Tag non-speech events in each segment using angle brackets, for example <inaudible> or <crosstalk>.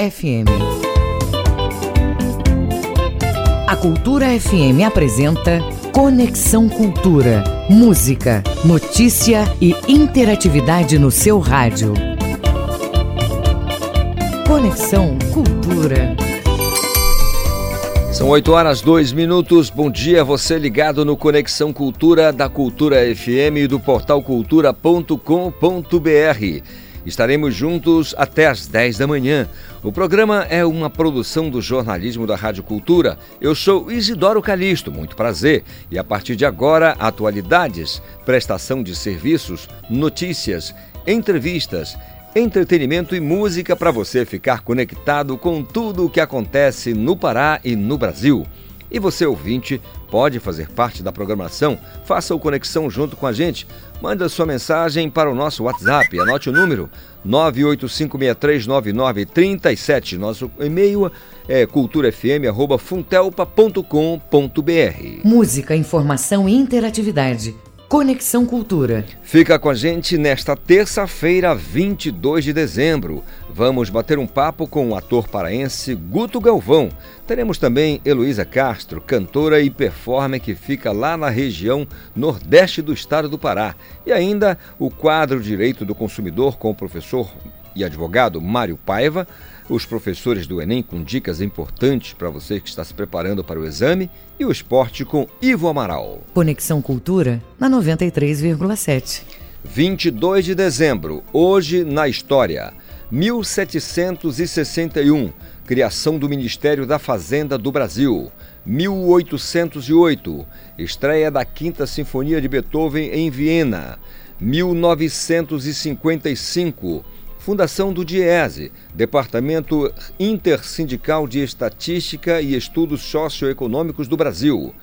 FM. A Cultura FM apresenta Conexão Cultura. Música, notícia e interatividade no seu rádio. Conexão Cultura. São 8 horas 2 minutos. Bom dia, você ligado no Conexão Cultura da Cultura FM e do portal cultura.com.br. Estaremos juntos até às 10 da manhã. O programa é uma produção do jornalismo da Rádio Cultura. Eu sou Isidoro Calixto, muito prazer. E a partir de agora, atualidades, prestação de serviços, notícias, entrevistas, entretenimento e música para você ficar conectado com tudo o que acontece no Pará e no Brasil. E você, ouvinte, pode fazer parte da programação. Faça o Conexão junto com a gente. Manda sua mensagem para o nosso WhatsApp. Anote o número 985639937. Nosso e-mail é culturafm.funtelpa.com.br. Música, informação e interatividade. Conexão Cultura. Fica com a gente nesta terça-feira, 22 de dezembro. Vamos bater um papo com o ator paraense Guto Galvão. Teremos também Heloísa Castro, cantora e performer que fica lá na região nordeste do estado do Pará. E ainda o quadro Direito do Consumidor com o professor e advogado Mário Paiva os professores do Enem com dicas importantes para você que está se preparando para o exame e o esporte com Ivo Amaral. Conexão Cultura na 93,7. 22 de dezembro, hoje na história. 1761, criação do Ministério da Fazenda do Brasil. 1808, estreia da Quinta Sinfonia de Beethoven em Viena. 1955, Fundação do DIESE, Departamento Intersindical de Estatística e Estudos Socioeconômicos do Brasil.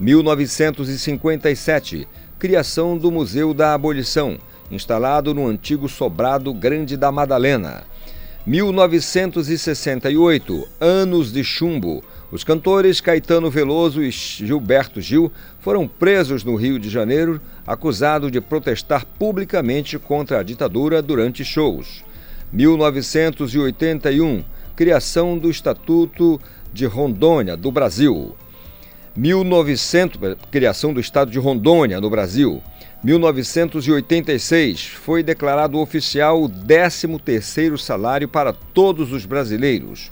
1957, criação do Museu da Abolição, instalado no antigo sobrado Grande da Madalena. 1968, Anos de Chumbo. Os cantores Caetano Veloso e Gilberto Gil foram presos no Rio de Janeiro, acusados de protestar publicamente contra a ditadura durante shows. 1981, criação do Estatuto de Rondônia do Brasil. 1900, criação do Estado de Rondônia no Brasil. 1986, foi declarado oficial o 13º salário para todos os brasileiros.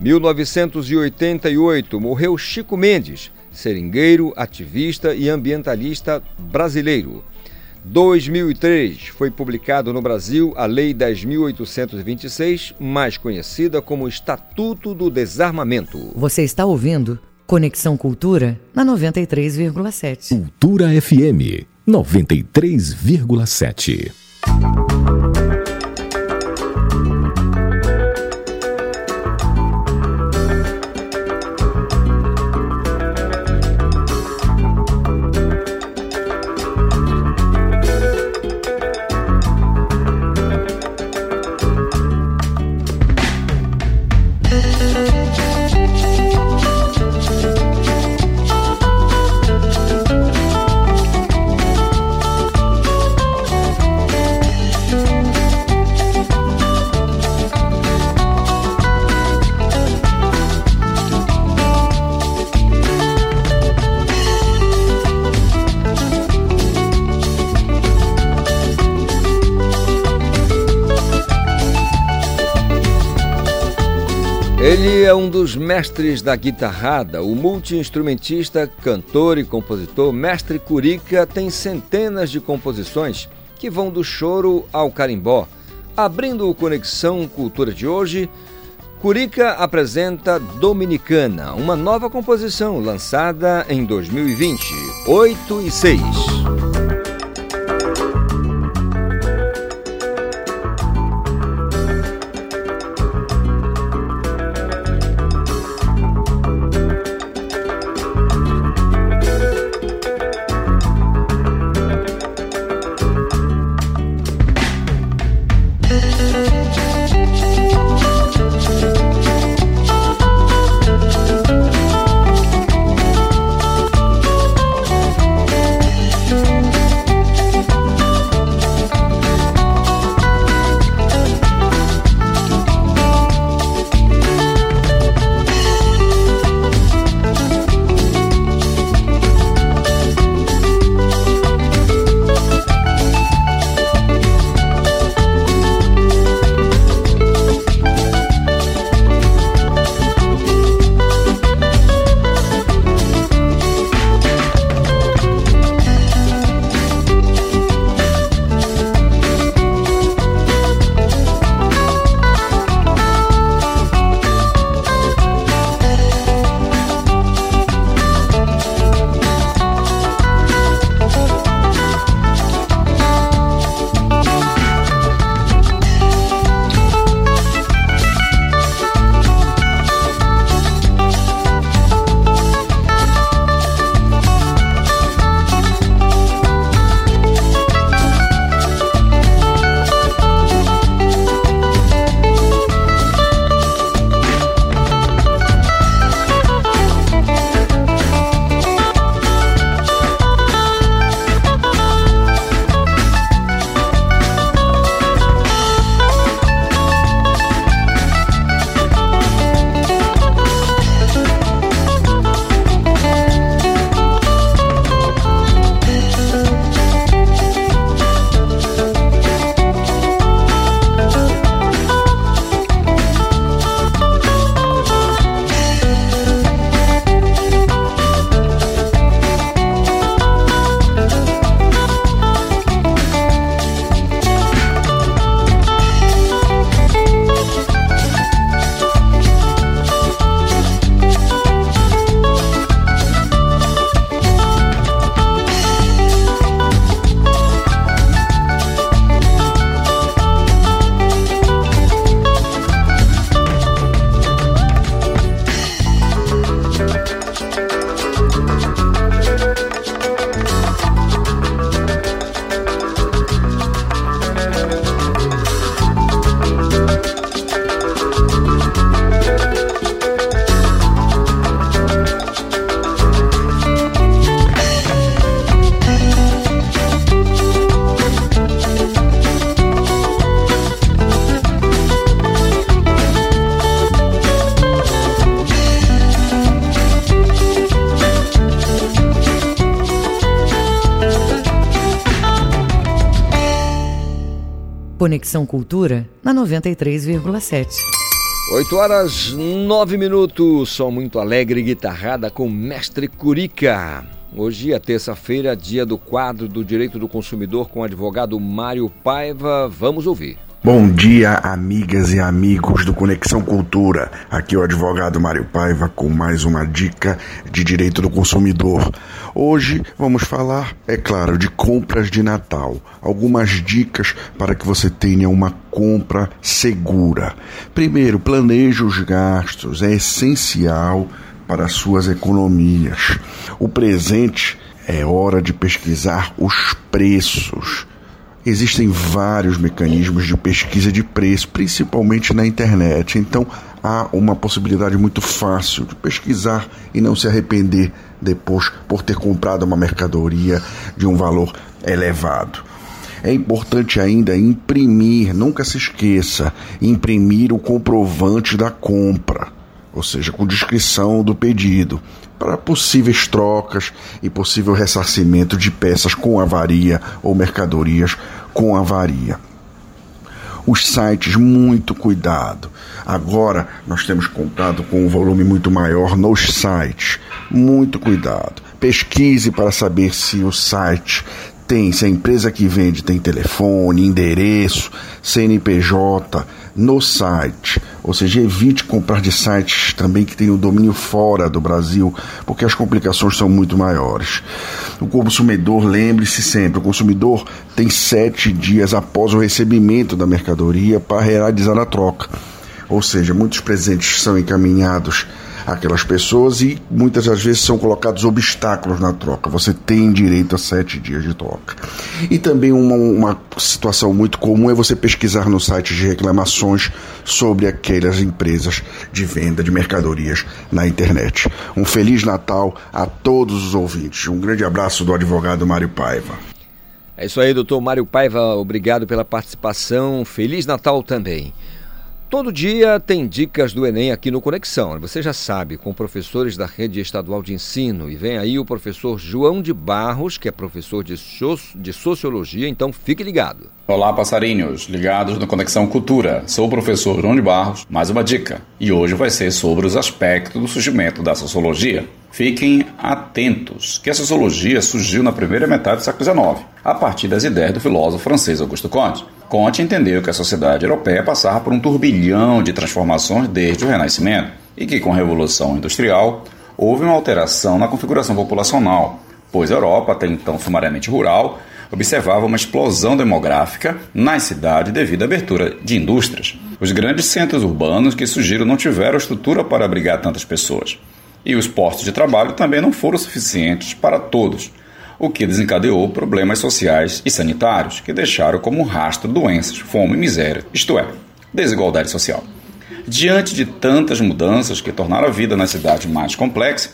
1988, morreu Chico Mendes, seringueiro, ativista e ambientalista brasileiro. 2003 foi publicado no Brasil a Lei 10.826, mais conhecida como Estatuto do Desarmamento. Você está ouvindo Conexão Cultura na 93,7. Cultura FM 93,7. É um dos mestres da guitarrada, o multiinstrumentista, cantor e compositor Mestre Curica tem centenas de composições que vão do choro ao carimbó. Abrindo o Conexão Cultura de hoje, Curica apresenta Dominicana, uma nova composição lançada em 2020, 8 e 6. Conexão Cultura na 93,7. 8 horas 9 minutos, som muito alegre guitarrada com Mestre Curica. Hoje é terça-feira, dia do quadro do Direito do Consumidor com o advogado Mário Paiva. Vamos ouvir. Bom dia, amigas e amigos do Conexão Cultura. Aqui é o advogado Mário Paiva com mais uma dica de direito do consumidor. Hoje vamos falar, é claro, de compras de Natal. Algumas dicas para que você tenha uma compra segura. Primeiro, planeje os gastos, é essencial para suas economias. O presente é hora de pesquisar os preços Existem vários mecanismos de pesquisa de preço, principalmente na internet. Então, há uma possibilidade muito fácil de pesquisar e não se arrepender depois por ter comprado uma mercadoria de um valor elevado. É importante ainda imprimir, nunca se esqueça, imprimir o comprovante da compra, ou seja, com descrição do pedido para possíveis trocas e possível ressarcimento de peças com avaria ou mercadorias com avaria. Os sites, muito cuidado. Agora nós temos contado com um volume muito maior nos sites. Muito cuidado. Pesquise para saber se o site tem, se a empresa que vende tem telefone, endereço, CNPJ no site. Ou seja, evite comprar de sites também que tenham domínio fora do Brasil, porque as complicações são muito maiores. O consumidor, lembre-se sempre, o consumidor tem sete dias após o recebimento da mercadoria para realizar a troca. Ou seja, muitos presentes são encaminhados aquelas pessoas e muitas das vezes são colocados obstáculos na troca. Você tem direito a sete dias de troca. E também uma, uma situação muito comum é você pesquisar no site de reclamações sobre aquelas empresas de venda de mercadorias na internet. Um Feliz Natal a todos os ouvintes. Um grande abraço do advogado Mário Paiva. É isso aí, doutor Mário Paiva. Obrigado pela participação. Feliz Natal também. Todo dia tem dicas do Enem aqui no Conexão. Você já sabe, com professores da rede estadual de ensino. E vem aí o professor João de Barros, que é professor de, de Sociologia, então fique ligado. Olá, passarinhos, ligados no Conexão Cultura. Sou o professor João de Barros, mais uma dica. E hoje vai ser sobre os aspectos do surgimento da sociologia. Fiquem atentos que a sociologia surgiu na primeira metade do século XIX, a partir das ideias do filósofo francês Augusto Comte. Comte entendeu que a sociedade europeia passava por um turbilhão de transformações desde o Renascimento e que, com a Revolução Industrial, houve uma alteração na configuração populacional, pois a Europa, até então sumariamente rural, observava uma explosão demográfica nas cidades devido à abertura de indústrias. Os grandes centros urbanos que surgiram não tiveram estrutura para abrigar tantas pessoas e os postos de trabalho também não foram suficientes para todos, o que desencadeou problemas sociais e sanitários que deixaram como rastro doenças, fome e miséria, isto é, desigualdade social. Diante de tantas mudanças que tornaram a vida na cidade mais complexa,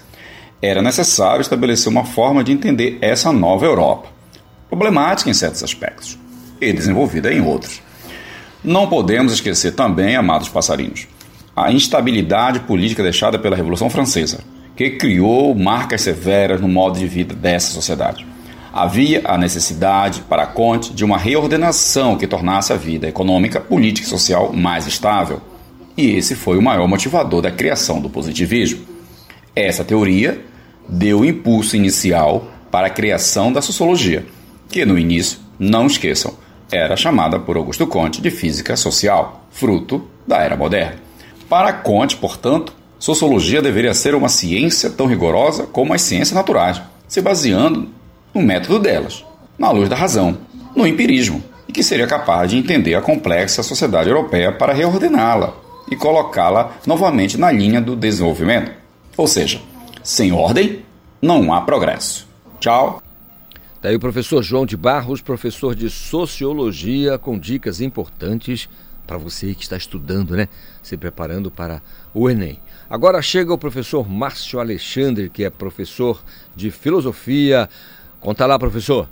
era necessário estabelecer uma forma de entender essa nova Europa, problemática em certos aspectos e desenvolvida em outros. Não podemos esquecer também, amados passarinhos, a instabilidade política deixada pela Revolução Francesa, que criou marcas severas no modo de vida dessa sociedade. Havia a necessidade, para Conte, de uma reordenação que tornasse a vida econômica, política e social mais estável. E esse foi o maior motivador da criação do positivismo. Essa teoria deu o impulso inicial para a criação da sociologia, que no início, não esqueçam, era chamada por Augusto Conte de física social, fruto da era moderna. Para Conte, portanto, sociologia deveria ser uma ciência tão rigorosa como as ciências naturais, se baseando no método delas, na luz da razão, no empirismo, e que seria capaz de entender a complexa sociedade europeia para reordená-la e colocá-la novamente na linha do desenvolvimento. Ou seja, sem ordem, não há progresso. Tchau. Daí o professor João de Barros, professor de Sociologia, com dicas importantes para você que está estudando, né? Se preparando para o Enem. Agora chega o professor Márcio Alexandre, que é professor de filosofia. Conta lá, professor.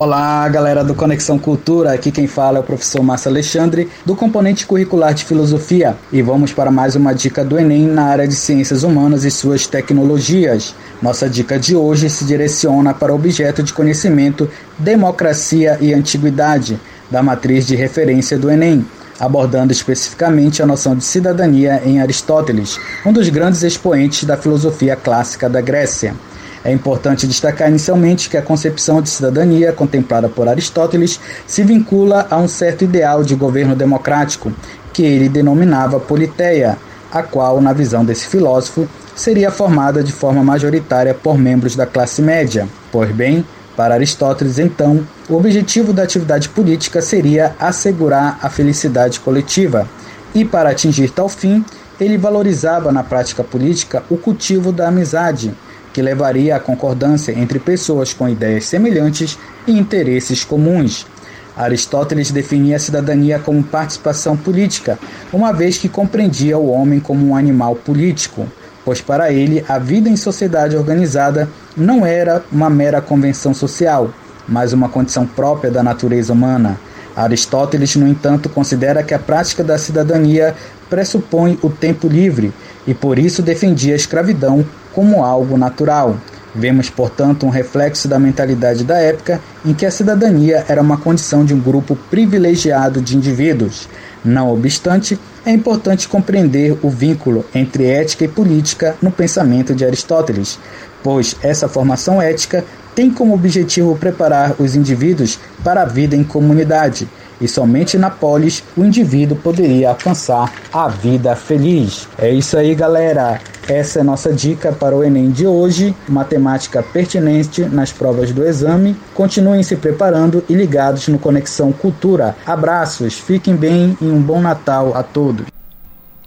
Olá, galera do Conexão Cultura. Aqui quem fala é o professor Márcio Alexandre, do componente curricular de Filosofia, e vamos para mais uma dica do Enem na área de Ciências Humanas e suas tecnologias. Nossa dica de hoje se direciona para o objeto de conhecimento Democracia e Antiguidade, da matriz de referência do Enem, abordando especificamente a noção de cidadania em Aristóteles, um dos grandes expoentes da filosofia clássica da Grécia. É importante destacar inicialmente que a concepção de cidadania contemplada por Aristóteles se vincula a um certo ideal de governo democrático, que ele denominava politeia, a qual, na visão desse filósofo, seria formada de forma majoritária por membros da classe média. Pois bem, para Aristóteles, então, o objetivo da atividade política seria assegurar a felicidade coletiva, e para atingir tal fim, ele valorizava na prática política o cultivo da amizade, que levaria à concordância entre pessoas com ideias semelhantes e interesses comuns. Aristóteles definia a cidadania como participação política, uma vez que compreendia o homem como um animal político, pois para ele a vida em sociedade organizada não era uma mera convenção social, mas uma condição própria da natureza humana. Aristóteles, no entanto, considera que a prática da cidadania pressupõe o tempo livre e por isso defendia a escravidão como algo natural. Vemos, portanto, um reflexo da mentalidade da época em que a cidadania era uma condição de um grupo privilegiado de indivíduos. Não obstante, é importante compreender o vínculo entre ética e política no pensamento de Aristóteles, pois essa formação ética tem como objetivo preparar os indivíduos para a vida em comunidade e somente na polis o indivíduo poderia alcançar a vida feliz. É isso aí, galera. Essa é nossa dica para o Enem de hoje. Matemática pertinente nas provas do exame. Continuem se preparando e ligados no Conexão Cultura. Abraços, fiquem bem e um bom Natal a todos.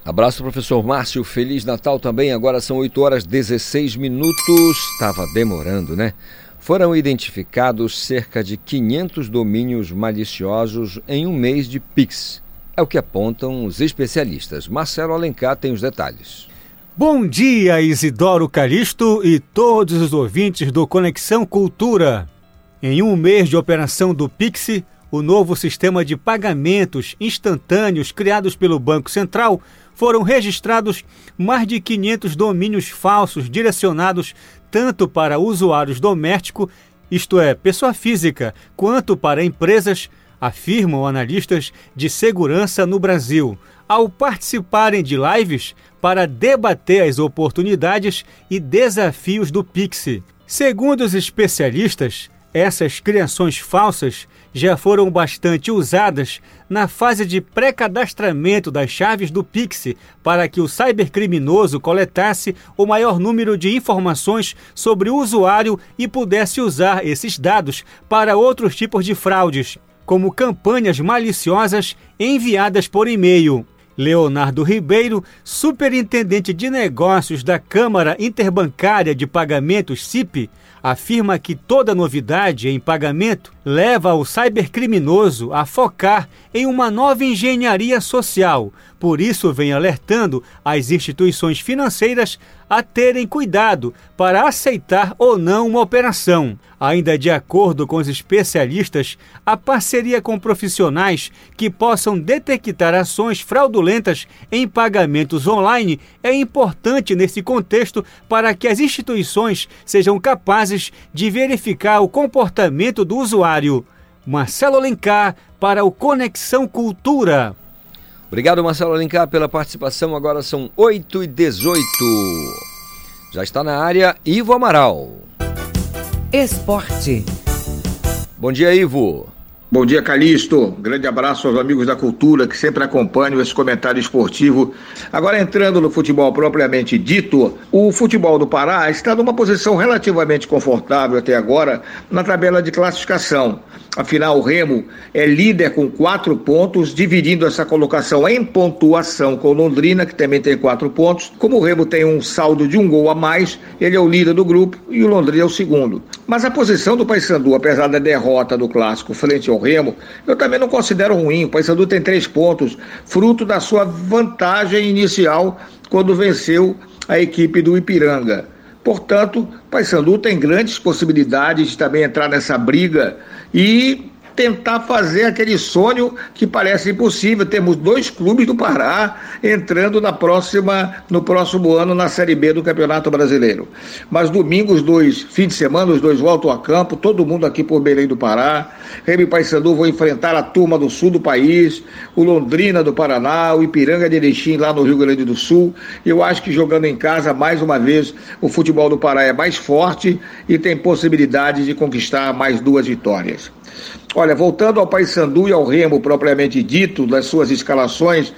Abraço, professor Márcio. Feliz Natal também. Agora são 8 horas 16 minutos. Estava demorando, né? Foram identificados cerca de 500 domínios maliciosos em um mês de Pix. É o que apontam os especialistas. Marcelo Alencar tem os detalhes. Bom dia, Isidoro Calixto e todos os ouvintes do Conexão Cultura. Em um mês de operação do Pix, o novo sistema de pagamentos instantâneos criados pelo Banco Central foram registrados mais de 500 domínios falsos direcionados tanto para usuários domésticos, isto é, pessoa física, quanto para empresas, afirmam analistas de segurança no Brasil, ao participarem de lives para debater as oportunidades e desafios do Pix. Segundo os especialistas, essas criações falsas já foram bastante usadas na fase de pré-cadastramento das chaves do Pix para que o cybercriminoso coletasse o maior número de informações sobre o usuário e pudesse usar esses dados para outros tipos de fraudes, como campanhas maliciosas enviadas por e-mail. Leonardo Ribeiro, superintendente de negócios da Câmara Interbancária de Pagamentos CIP, afirma que toda novidade em pagamento leva o cybercriminoso a focar em uma nova engenharia social. Por isso, vem alertando as instituições financeiras a terem cuidado para aceitar ou não uma operação. Ainda de acordo com os especialistas, a parceria com profissionais que possam detectar ações fraudulentas em pagamentos online é importante nesse contexto para que as instituições sejam capazes de verificar o comportamento do usuário. Marcelo Alencar para o Conexão Cultura. Obrigado, Marcelo Alencar, pela participação. Agora são 8 e 18 Já está na área Ivo Amaral. Esporte. Bom dia, Ivo. Bom dia, Calixto. Grande abraço aos amigos da cultura que sempre acompanham esse comentário esportivo. Agora, entrando no futebol propriamente dito, o futebol do Pará está numa posição relativamente confortável até agora na tabela de classificação. Afinal, o Remo é líder com quatro pontos, dividindo essa colocação em pontuação com Londrina, que também tem quatro pontos. Como o Remo tem um saldo de um gol a mais, ele é o líder do grupo e o Londrina é o segundo. Mas a posição do Paysandu, apesar da derrota do clássico frente ao Remo, eu também não considero ruim. O Paysandu tem três pontos, fruto da sua vantagem inicial quando venceu a equipe do Ipiranga. Portanto, Paysandu tem grandes possibilidades de também entrar nessa briga e tentar fazer aquele sonho que parece impossível. Temos dois clubes do Pará entrando na próxima, no próximo ano na Série B do Campeonato Brasileiro. Mas domingo, os dois, fim de semana, os dois voltam a campo, todo mundo aqui por Belém do Pará. Remy Paysandu vão enfrentar a turma do sul do país, o Londrina do Paraná, o Ipiranga de Erechim lá no Rio Grande do Sul. Eu acho que jogando em casa, mais uma vez, o futebol do Pará é mais forte e tem possibilidade de conquistar mais duas vitórias. Olha, voltando ao Paysandu e ao Remo propriamente dito, das suas escalações,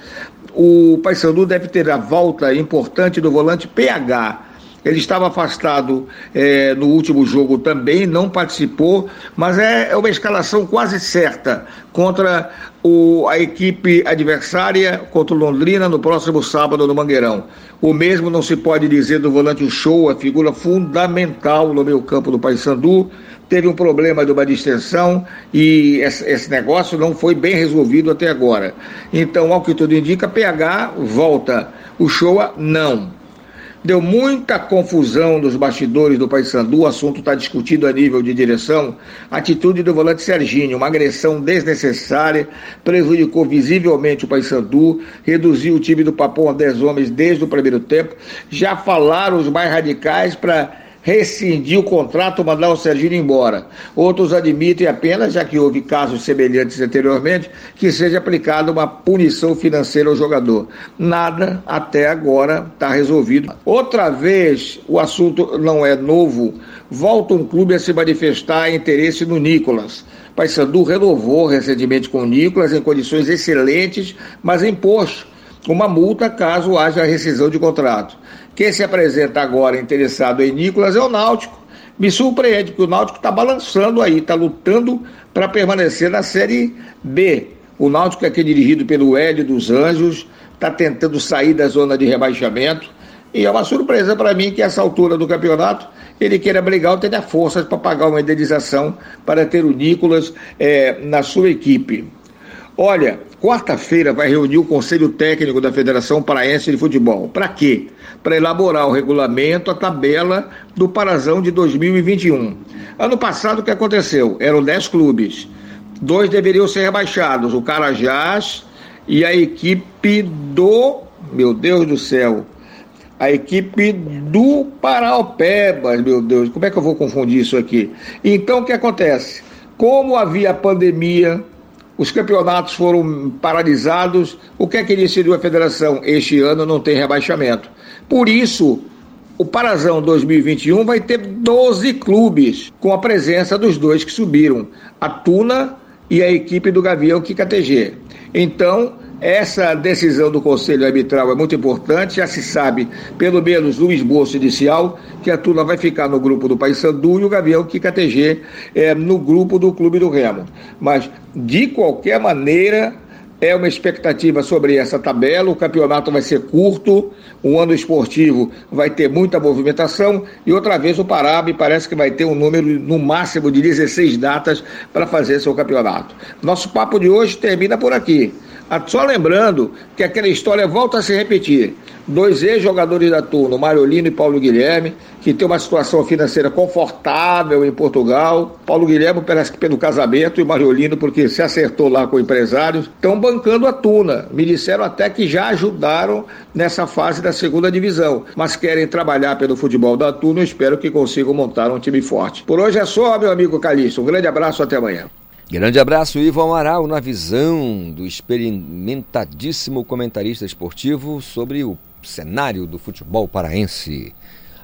o Paysandu deve ter a volta importante do volante PH. Ele estava afastado é, no último jogo também, não participou, mas é, é uma escalação quase certa contra o, a equipe adversária, contra o Londrina, no próximo sábado no Mangueirão. O mesmo não se pode dizer do volante Show, a figura fundamental no meio campo do Paysandu teve um problema de uma distensão e esse, negócio não foi bem resolvido até agora. Então, ao que tudo indica, PH volta, o Showa não. Deu muita confusão nos bastidores do Paysandu, o assunto está discutido a nível de direção. Atitude do volante Serginho, uma agressão desnecessária, prejudicou visivelmente o Paysandu, reduziu o time do Papão a 10 homens desde o primeiro tempo. Já falaram os mais radicais para rescindir o contrato, mandar o Serginho embora. Outros admitem apenas, já que houve casos semelhantes anteriormente, que seja aplicada uma punição financeira ao jogador. Nada até agora está resolvido. Outra vez, o assunto não é novo, volta um clube a se manifestar interesse no Nicolas. Paysandu renovou recentemente com o Nicolas em condições excelentes, mas imposto uma multa caso haja rescisão de contrato. Quem se apresenta agora interessado em Nicolas é o Náutico. Me surpreende, porque o Náutico está balançando aí, está lutando para permanecer na Série B. O Náutico é aqui dirigido pelo Hélio dos Anjos, está tentando sair da zona de rebaixamento. E é uma surpresa para mim que, essa altura do campeonato, ele queira brigar ou tenha forças para pagar uma indenização para ter o Nicolas é, na sua equipe. Olha, quarta-feira vai reunir o Conselho Técnico da Federação Paraense de Futebol. Para quê? Para elaborar o regulamento, a tabela do Parazão de 2021. Ano passado, o que aconteceu? Eram 10 clubes. Dois deveriam ser rebaixados, o Carajás e a equipe do. Meu Deus do céu! A equipe do Paraupebas, meu Deus, como é que eu vou confundir isso aqui? Então, o que acontece? Como havia pandemia, os campeonatos foram paralisados. O que é que decidiu a federação? Este ano não tem rebaixamento. Por isso, o Parazão 2021 vai ter 12 clubes, com a presença dos dois que subiram, a Tuna e a equipe do Gavião KTG. Então, essa decisão do Conselho Arbitral é muito importante, já se sabe, pelo menos no esboço inicial, que a Tuna vai ficar no grupo do Paysandu e o Gavião KTG é, no grupo do Clube do Remo. Mas, de qualquer maneira, é uma expectativa sobre essa tabela. O campeonato vai ser curto, o ano esportivo vai ter muita movimentação e outra vez o Pará me parece que vai ter um número no máximo de 16 datas para fazer seu campeonato. Nosso papo de hoje termina por aqui. Ah, só lembrando que aquela história volta a se repetir. Dois ex-jogadores da turma, Mariolino e Paulo Guilherme, que tem uma situação financeira confortável em Portugal. Paulo Guilherme parece que pelo casamento e Mariolino porque se acertou lá com empresários, estão bancando a Tuna. Me disseram até que já ajudaram nessa fase da segunda divisão, mas querem trabalhar pelo futebol da Tuna. Eu espero que consigam montar um time forte. Por hoje é só, meu amigo Calixto. Um grande abraço, até amanhã. Grande abraço, Ivo Amaral, na visão do experimentadíssimo comentarista esportivo sobre o cenário do futebol paraense.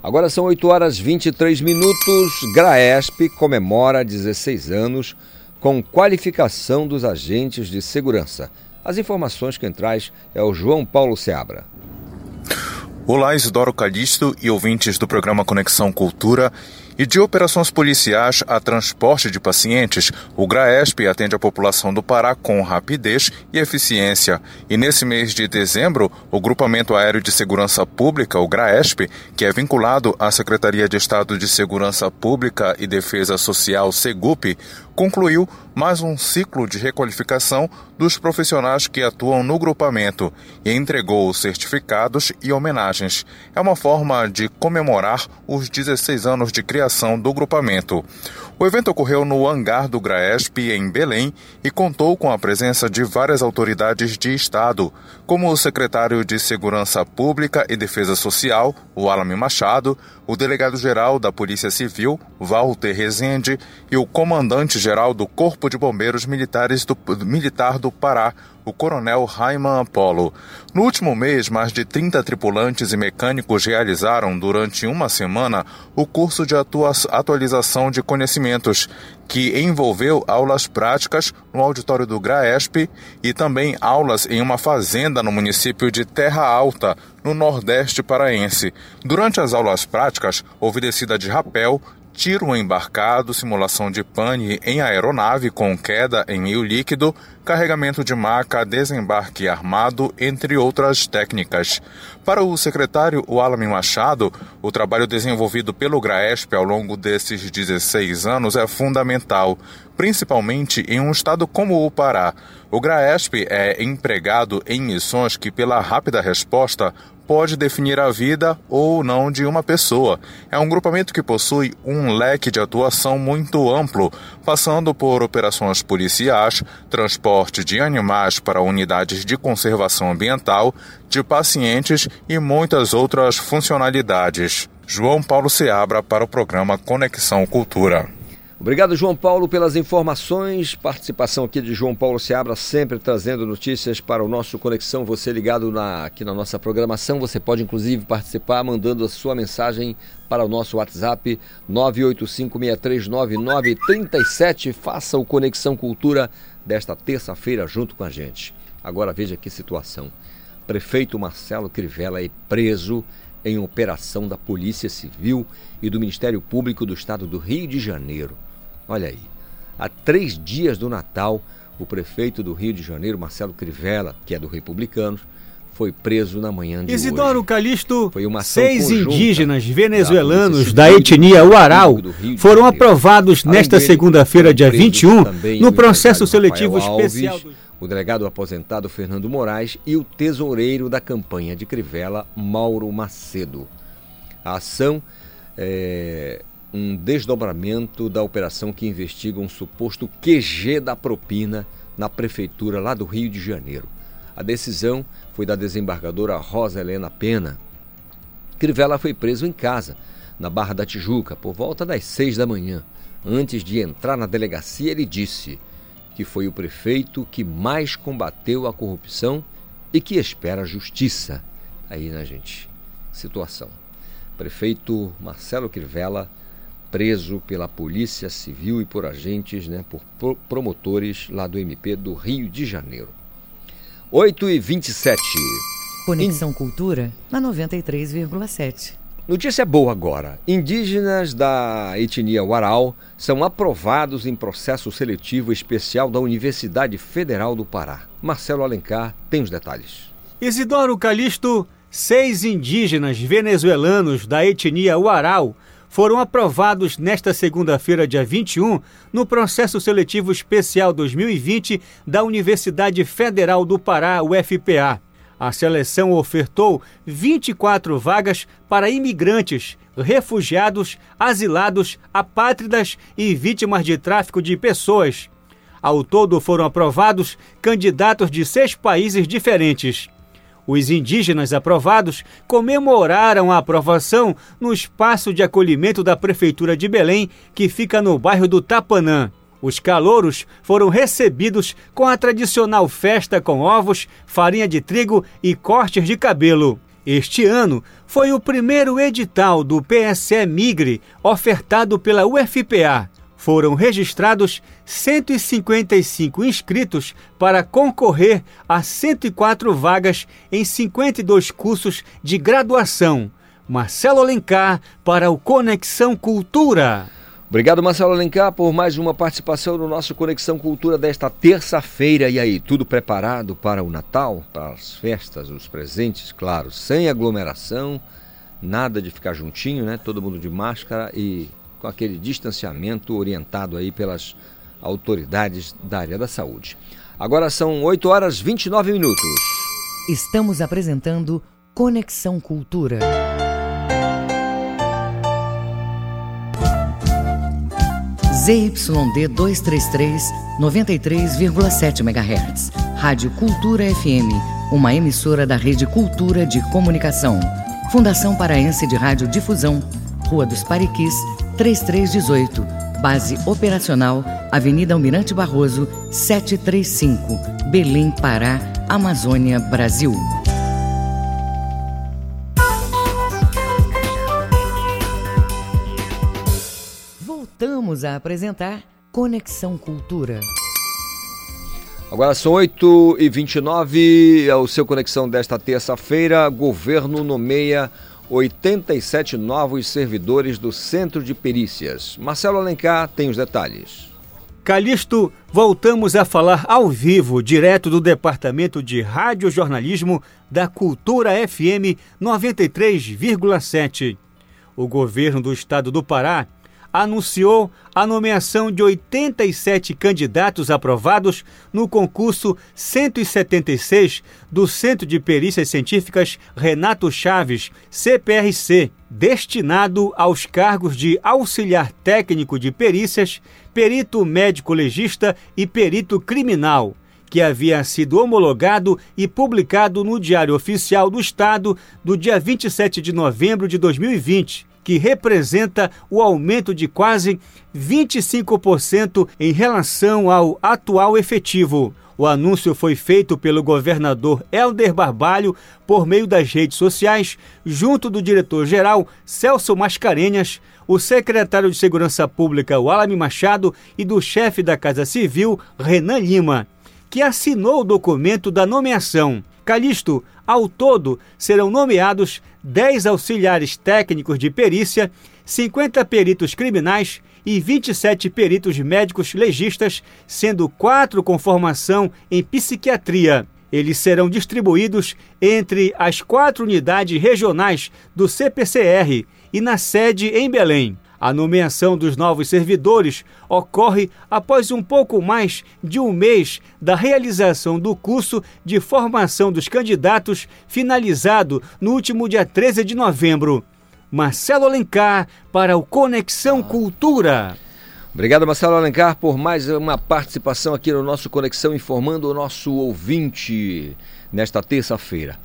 Agora são 8 horas 23 minutos. Graesp comemora 16 anos com qualificação dos agentes de segurança. As informações que traz é o João Paulo Seabra. Olá, Isidoro Calixto e ouvintes do programa Conexão Cultura. E de operações policiais a transporte de pacientes, o GRAESP atende a população do Pará com rapidez e eficiência. E nesse mês de dezembro, o Grupamento Aéreo de Segurança Pública, o GRAESP, que é vinculado à Secretaria de Estado de Segurança Pública e Defesa Social, SEGUP, concluiu mais um ciclo de requalificação dos profissionais que atuam no grupamento e entregou certificados e homenagens. É uma forma de comemorar os 16 anos de criação do grupamento. O evento ocorreu no hangar do Graesp, em Belém, e contou com a presença de várias autoridades de Estado, como o secretário de Segurança Pública e Defesa Social, o Alame Machado, o delegado-geral da Polícia Civil, Walter Rezende, e o comandante-geral do Corpo de Bombeiros Militares do, Militar do Pará, o coronel Raiman Apollo. No último mês, mais de 30 tripulantes e mecânicos realizaram, durante uma semana, o curso de atualização de conhecimentos, que envolveu aulas práticas no auditório do GRAESP e também aulas em uma fazenda no município de Terra Alta, no Nordeste paraense. Durante as aulas práticas, houve descida de rapel, tiro embarcado, simulação de pane em aeronave com queda em meio líquido, carregamento de maca, desembarque armado, entre outras técnicas. Para o secretário Alame Machado, o trabalho desenvolvido pelo GRAESP ao longo desses 16 anos é fundamental, principalmente em um estado como o Pará. O GRAESP é empregado em missões que, pela rápida resposta, pode definir a vida ou não de uma pessoa. É um grupamento que possui um leque de atuação muito amplo, passando por operações policiais, transporte de animais para unidades de conservação ambiental, de pacientes e muitas outras funcionalidades. João Paulo Seabra para o programa Conexão Cultura. Obrigado, João Paulo, pelas informações. Participação aqui de João Paulo Seabra, sempre trazendo notícias para o nosso Conexão. Você ligado na, aqui na nossa programação, você pode inclusive participar mandando a sua mensagem para o nosso WhatsApp 985639937. Faça o Conexão Cultura desta terça-feira junto com a gente. Agora veja que situação. Prefeito Marcelo Crivella é preso em operação da Polícia Civil e do Ministério Público do Estado do Rio de Janeiro. Olha aí, há três dias do Natal, o prefeito do Rio de Janeiro, Marcelo Crivella, que é do Republicanos, foi preso na manhã de Isidoro hoje. Calixto, seis indígenas venezuelanos da, da etnia Uaral foram aprovados nesta segunda-feira, dia 21, no processo seletivo especial. Do... O delegado aposentado Fernando Moraes e o tesoureiro da campanha de Crivella, Mauro Macedo. A ação é, um desdobramento da operação que investiga um suposto QG da propina na prefeitura lá do Rio de Janeiro. A decisão foi da desembargadora Rosa Helena Pena. Crivella foi preso em casa, na Barra da Tijuca, por volta das seis da manhã. Antes de entrar na delegacia, ele disse que foi o prefeito que mais combateu a corrupção e que espera justiça. Aí, né, gente? Situação. Prefeito Marcelo Crivella preso pela Polícia Civil e por agentes, né, por promotores lá do MP do Rio de Janeiro. 8 e 27. Conexão In... Cultura na 93,7. Notícia boa agora. Indígenas da etnia Uaral são aprovados em processo seletivo especial da Universidade Federal do Pará. Marcelo Alencar tem os detalhes. Isidoro Calixto, seis indígenas venezuelanos da etnia Uaral foram aprovados nesta segunda-feira, dia 21, no processo seletivo especial 2020 da Universidade Federal do Pará, UFPA. A seleção ofertou 24 vagas para imigrantes, refugiados, asilados, apátridas e vítimas de tráfico de pessoas. Ao todo foram aprovados candidatos de seis países diferentes. Os indígenas aprovados comemoraram a aprovação no espaço de acolhimento da Prefeitura de Belém, que fica no bairro do Tapanã. Os calouros foram recebidos com a tradicional festa com ovos, farinha de trigo e cortes de cabelo. Este ano foi o primeiro edital do PSE Migre ofertado pela UFPA foram registrados 155 inscritos para concorrer a 104 vagas em 52 cursos de graduação. Marcelo Alencar para o Conexão Cultura. Obrigado, Marcelo Alencar, por mais uma participação no nosso Conexão Cultura desta terça-feira. E aí, tudo preparado para o Natal, para as festas, os presentes, claro, sem aglomeração, nada de ficar juntinho, né? Todo mundo de máscara e com aquele distanciamento orientado aí pelas autoridades da área da saúde. Agora são 8 horas 29 minutos. Estamos apresentando Conexão Cultura. ZYD 233, 93,7 MHz. Rádio Cultura FM, uma emissora da Rede Cultura de Comunicação. Fundação Paraense de Rádio Difusão, Rua dos Pariquis, 3318. Base operacional, Avenida Almirante Barroso, 735, Belém, Pará, Amazônia, Brasil. Voltamos a apresentar Conexão Cultura. Agora são 8h29, é o seu Conexão desta terça-feira. Governo nomeia 87 novos servidores do Centro de Perícias. Marcelo Alencar tem os detalhes. Calixto, voltamos a falar ao vivo, direto do Departamento de Radiojornalismo da Cultura FM 93,7. O governo do estado do Pará anunciou a nomeação de 87 candidatos aprovados no concurso 176 do Centro de Perícias Científicas Renato Chaves, CPRC, destinado aos cargos de auxiliar técnico de perícias, perito médico legista e perito criminal que havia sido homologado e publicado no Diário Oficial do Estado do dia 27 de novembro de 2020 que representa o aumento de quase 25% em relação ao atual efetivo. O anúncio foi feito pelo governador Helder Barbalho por meio das redes sociais, junto do diretor-geral Celso Mascarenhas, o secretário de Segurança Pública Walami Machado e do chefe da Casa Civil Renan Lima, que assinou o documento da nomeação. Calixto, ao todo, serão nomeados 10 auxiliares técnicos de perícia, 50 peritos criminais e 27 peritos médicos legistas, sendo quatro com formação em psiquiatria. Eles serão distribuídos entre as quatro unidades regionais do CPCR e na sede em Belém. A nomeação dos novos servidores ocorre após um pouco mais de um mês da realização do curso de formação dos candidatos, finalizado no último dia 13 de novembro. Marcelo Alencar para o Conexão Cultura. Obrigado, Marcelo Alencar, por mais uma participação aqui no nosso Conexão, informando o nosso ouvinte nesta terça-feira.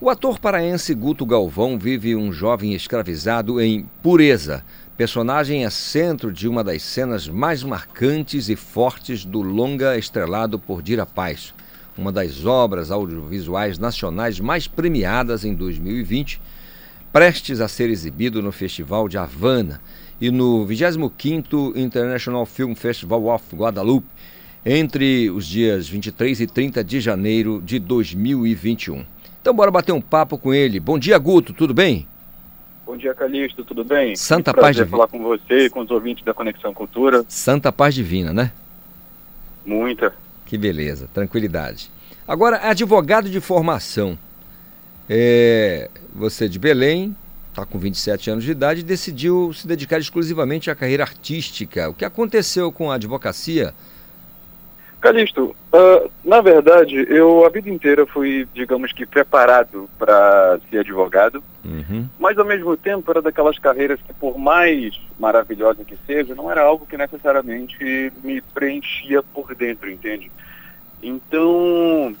O ator paraense Guto Galvão vive um jovem escravizado em Pureza, Personagem é centro de uma das cenas mais marcantes e fortes do longa estrelado por Dira Paz, uma das obras audiovisuais nacionais mais premiadas em 2020, prestes a ser exibido no Festival de Havana e no 25º International Film Festival of Guadalupe, entre os dias 23 e 30 de janeiro de 2021. Então bora bater um papo com ele. Bom dia, Guto, tudo bem? Bom dia, Calixto, tudo bem? Santa Muito Paz Divina. falar com você e com os ouvintes da Conexão Cultura. Santa Paz Divina, né? Muita. Que beleza, tranquilidade. Agora, advogado de formação. É, você de Belém, está com 27 anos de idade e decidiu se dedicar exclusivamente à carreira artística. O que aconteceu com a advocacia? Calixto, uh, na verdade, eu a vida inteira fui, digamos que, preparado para ser advogado, uhum. mas ao mesmo tempo era daquelas carreiras que, por mais maravilhosa que seja, não era algo que necessariamente me preenchia por dentro, entende? Então,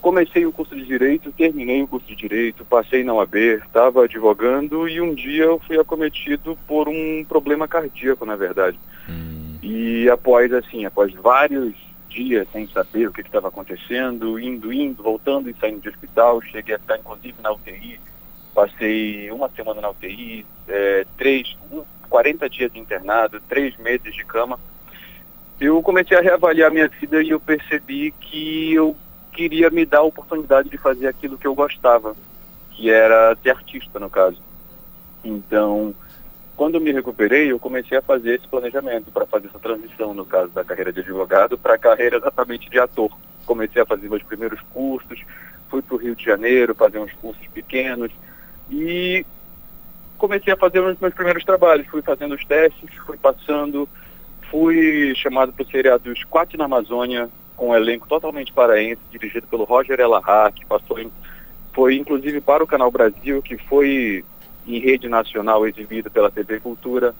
comecei o curso de Direito, terminei o curso de Direito, passei na OAB, estava advogando e um dia eu fui acometido por um problema cardíaco, na verdade. Uhum. E após, assim, após vários dia sem saber o que estava acontecendo, indo, indo, voltando e saindo de hospital. Cheguei a estar, inclusive, na UTI. Passei uma semana na UTI, é, três, 40 dias internado, três meses de cama. Eu comecei a reavaliar minha vida e eu percebi que eu queria me dar a oportunidade de fazer aquilo que eu gostava, que era ser artista, no caso. Então, quando eu me recuperei, eu comecei a fazer esse planejamento para fazer essa transição, no caso da carreira de advogado, para a carreira exatamente de ator. Comecei a fazer meus primeiros cursos, fui para o Rio de Janeiro fazer uns cursos pequenos e comecei a fazer os meus primeiros trabalhos. Fui fazendo os testes, fui passando, fui chamado para o seriado Squat na Amazônia, com um elenco totalmente paraense, dirigido pelo Roger Elahar, que passou em, foi inclusive para o Canal Brasil, que foi em rede nacional exibido pela TV Cultura.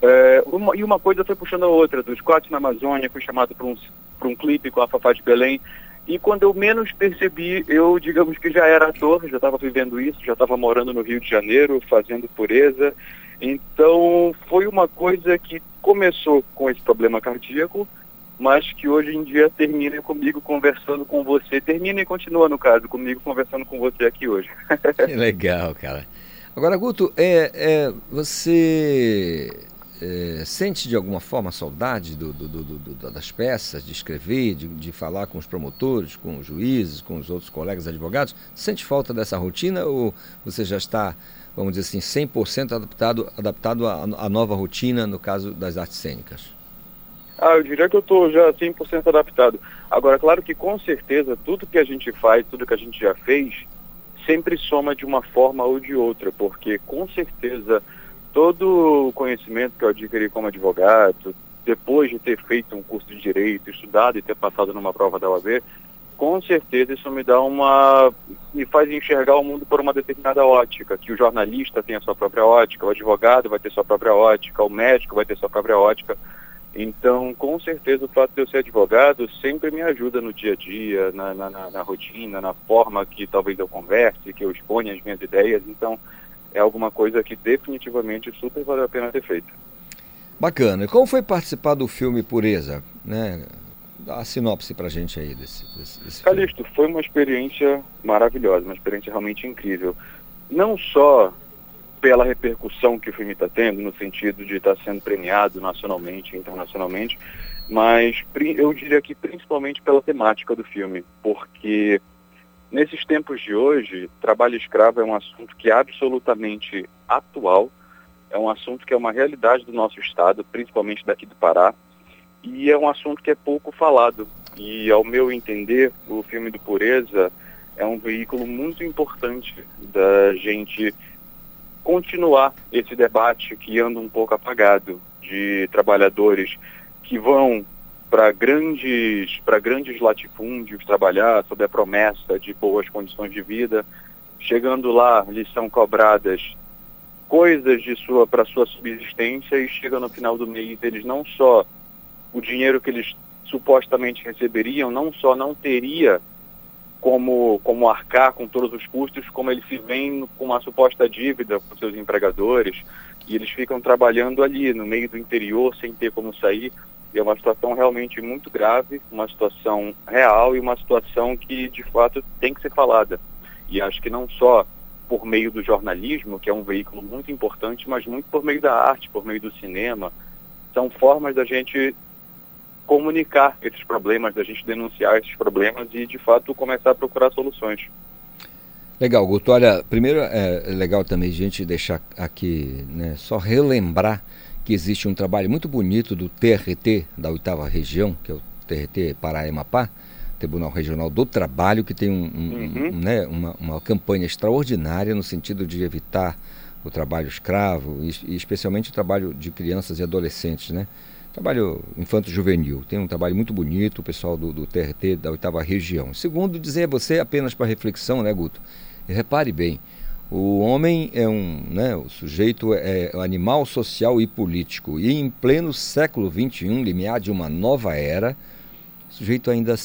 É, uma, e uma coisa foi puxando a outra, dos Squats na Amazônia, fui chamado para um, um clipe com a Fafá de Belém, e quando eu menos percebi, eu, digamos que já era ator, já estava vivendo isso, já estava morando no Rio de Janeiro, fazendo pureza. Então, foi uma coisa que começou com esse problema cardíaco, mas que hoje em dia termina comigo conversando com você. Termina e continua, no caso, comigo conversando com você aqui hoje. que legal, cara. Agora, Guto, é, é você é, sente de alguma forma saudade do, do, do, das peças, de escrever, de, de, falar com os promotores, com os juízes, com os outros colegas advogados? Sente falta dessa rotina ou você já está, vamos dizer assim, 100% adaptado, adaptado à, à nova rotina no caso das artes cênicas? Ah, eu diria que eu estou já 100% adaptado. Agora, claro que com certeza tudo que a gente faz, tudo que a gente já fez, sempre soma de uma forma ou de outra, porque com certeza todo o conhecimento que eu adquiri como advogado, depois de ter feito um curso de direito, estudado e ter passado numa prova da OAB, com certeza isso me dá uma. me faz enxergar o mundo por uma determinada ótica, que o jornalista tem a sua própria ótica, o advogado vai ter sua própria ótica, o médico vai ter sua própria ótica. Então, com certeza, o fato de eu ser advogado sempre me ajuda no dia a dia, na, na, na rotina, na forma que talvez eu converse, que eu exponha as minhas ideias. Então, é alguma coisa que definitivamente super vale a pena ter feito. Bacana. E como foi participar do filme Pureza? Né? Dá a sinopse pra gente aí desse, desse, desse Calixto, foi uma experiência maravilhosa, uma experiência realmente incrível. Não só pela repercussão que o filme está tendo, no sentido de estar tá sendo premiado nacionalmente e internacionalmente, mas eu diria que principalmente pela temática do filme, porque Nesses tempos de hoje, trabalho escravo é um assunto que é absolutamente atual, é um assunto que é uma realidade do nosso estado, principalmente daqui do Pará, e é um assunto que é pouco falado. E, ao meu entender, o filme do Pureza é um veículo muito importante da gente continuar esse debate que anda um pouco apagado de trabalhadores que vão para grandes, grandes latifúndios trabalhar sob a promessa de boas condições de vida. Chegando lá, lhes são cobradas coisas de sua para sua subsistência e chega no final do mês eles não só o dinheiro que eles supostamente receberiam não só não teria como como arcar com todos os custos, como eles se veem com uma suposta dívida com seus empregadores e eles ficam trabalhando ali no meio do interior sem ter como sair e é uma situação realmente muito grave, uma situação real e uma situação que, de fato, tem que ser falada. E acho que não só por meio do jornalismo, que é um veículo muito importante, mas muito por meio da arte, por meio do cinema. São formas da gente comunicar esses problemas, da gente denunciar esses problemas e, de fato, começar a procurar soluções. Legal, Guto. Olha, primeiro é legal também a gente deixar aqui, né, só relembrar que existe um trabalho muito bonito do TRT, da oitava região, que é o TRT Pará-Emapá, Tribunal Regional do Trabalho, que tem um, um, uhum. um, né, uma, uma campanha extraordinária no sentido de evitar o trabalho escravo, e, e especialmente o trabalho de crianças e adolescentes, né? Trabalho infanto-juvenil. Tem um trabalho muito bonito, o pessoal do, do TRT da oitava região. Segundo, dizer a você, apenas para reflexão, né, Guto? repare bem, o homem é um, né, o sujeito é um animal social e político. E em pleno século XXI, limiar de uma nova era, o sujeito ainda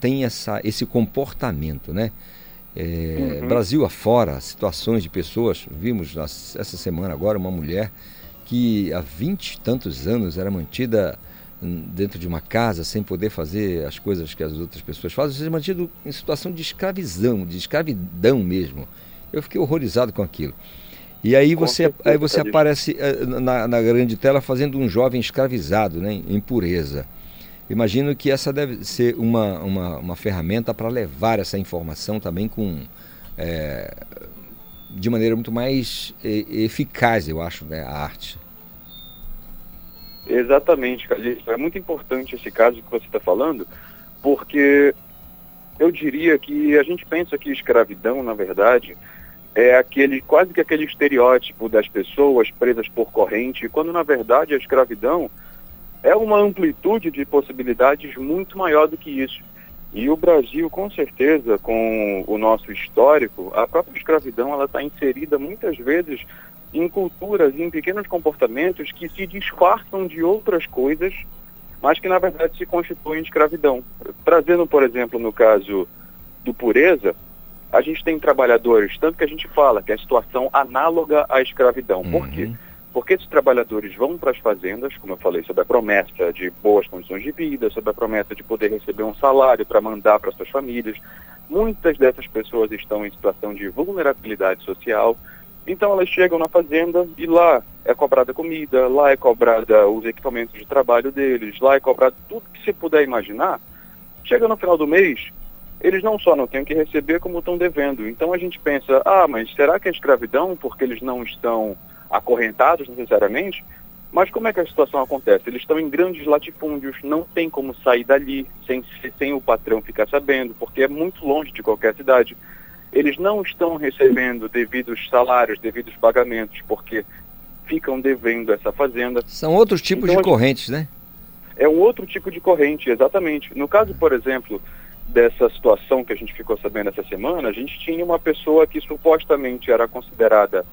tem essa, esse comportamento, né? É, uhum. Brasil afora, situações de pessoas, vimos essa semana agora uma mulher que há vinte e tantos anos era mantida dentro de uma casa sem poder fazer as coisas que as outras pessoas fazem, seja, mantido em situação de escravidão, de escravidão mesmo. Eu fiquei horrorizado com aquilo. E aí você, aí você aparece eh, na, na, grande tela fazendo um jovem escravizado, né, em pureza. Imagino que essa deve ser uma, uma, uma ferramenta para levar essa informação também com é, de maneira muito mais eficaz, eu acho, né, a arte. Exatamente, Calixto. É muito importante esse caso que você está falando, porque eu diria que a gente pensa que escravidão, na verdade, é aquele quase que aquele estereótipo das pessoas presas por corrente, quando na verdade a escravidão é uma amplitude de possibilidades muito maior do que isso. E o Brasil, com certeza, com o nosso histórico, a própria escravidão ela está inserida muitas vezes em culturas, em pequenos comportamentos que se disfarçam de outras coisas, mas que na verdade se constituem em escravidão. Trazendo, por exemplo, no caso do pureza, a gente tem trabalhadores, tanto que a gente fala que é a situação análoga à escravidão. Uhum. Por quê? Porque esses trabalhadores vão para as fazendas, como eu falei, sob a promessa de boas condições de vida, sob a promessa de poder receber um salário para mandar para suas famílias. Muitas dessas pessoas estão em situação de vulnerabilidade social, então elas chegam na fazenda e lá é cobrada comida, lá é cobrada os equipamentos de trabalho deles, lá é cobrado tudo que se puder imaginar. Chega no final do mês, eles não só não têm o que receber, como estão devendo. Então a gente pensa, ah, mas será que é escravidão porque eles não estão acorrentados necessariamente? Mas como é que a situação acontece? Eles estão em grandes latifúndios, não tem como sair dali sem, sem o patrão ficar sabendo, porque é muito longe de qualquer cidade eles não estão recebendo devidos salários, devidos pagamentos, porque ficam devendo essa fazenda. São outros tipos então, de correntes, né? É um outro tipo de corrente, exatamente. No caso, por exemplo, dessa situação que a gente ficou sabendo essa semana, a gente tinha uma pessoa que supostamente era considerada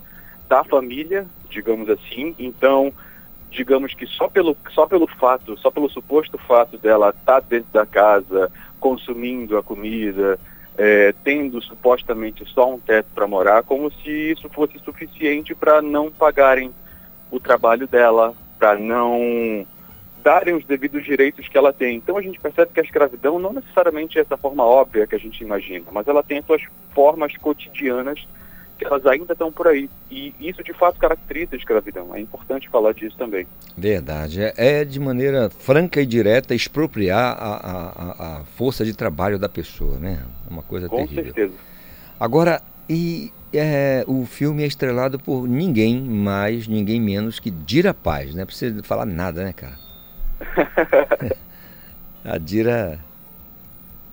da família, digamos assim, então digamos que só pelo, só pelo fato, só pelo suposto fato dela estar dentro da casa, consumindo a comida, é, tendo supostamente só um teto para morar, como se isso fosse suficiente para não pagarem o trabalho dela, para não darem os devidos direitos que ela tem. Então a gente percebe que a escravidão não necessariamente é essa forma óbvia que a gente imagina, mas ela tem as suas formas cotidianas elas ainda estão por aí. E isso de fato caracteriza a escravidão. É importante falar disso também. Verdade. É, é de maneira franca e direta expropriar a, a, a força de trabalho da pessoa, né? É uma coisa Com terrível. Com certeza. Agora, e é, o filme é estrelado por ninguém mais, ninguém menos que Dira Paz, né? Precisa falar nada, né, cara? <laughs> <laughs> a Dira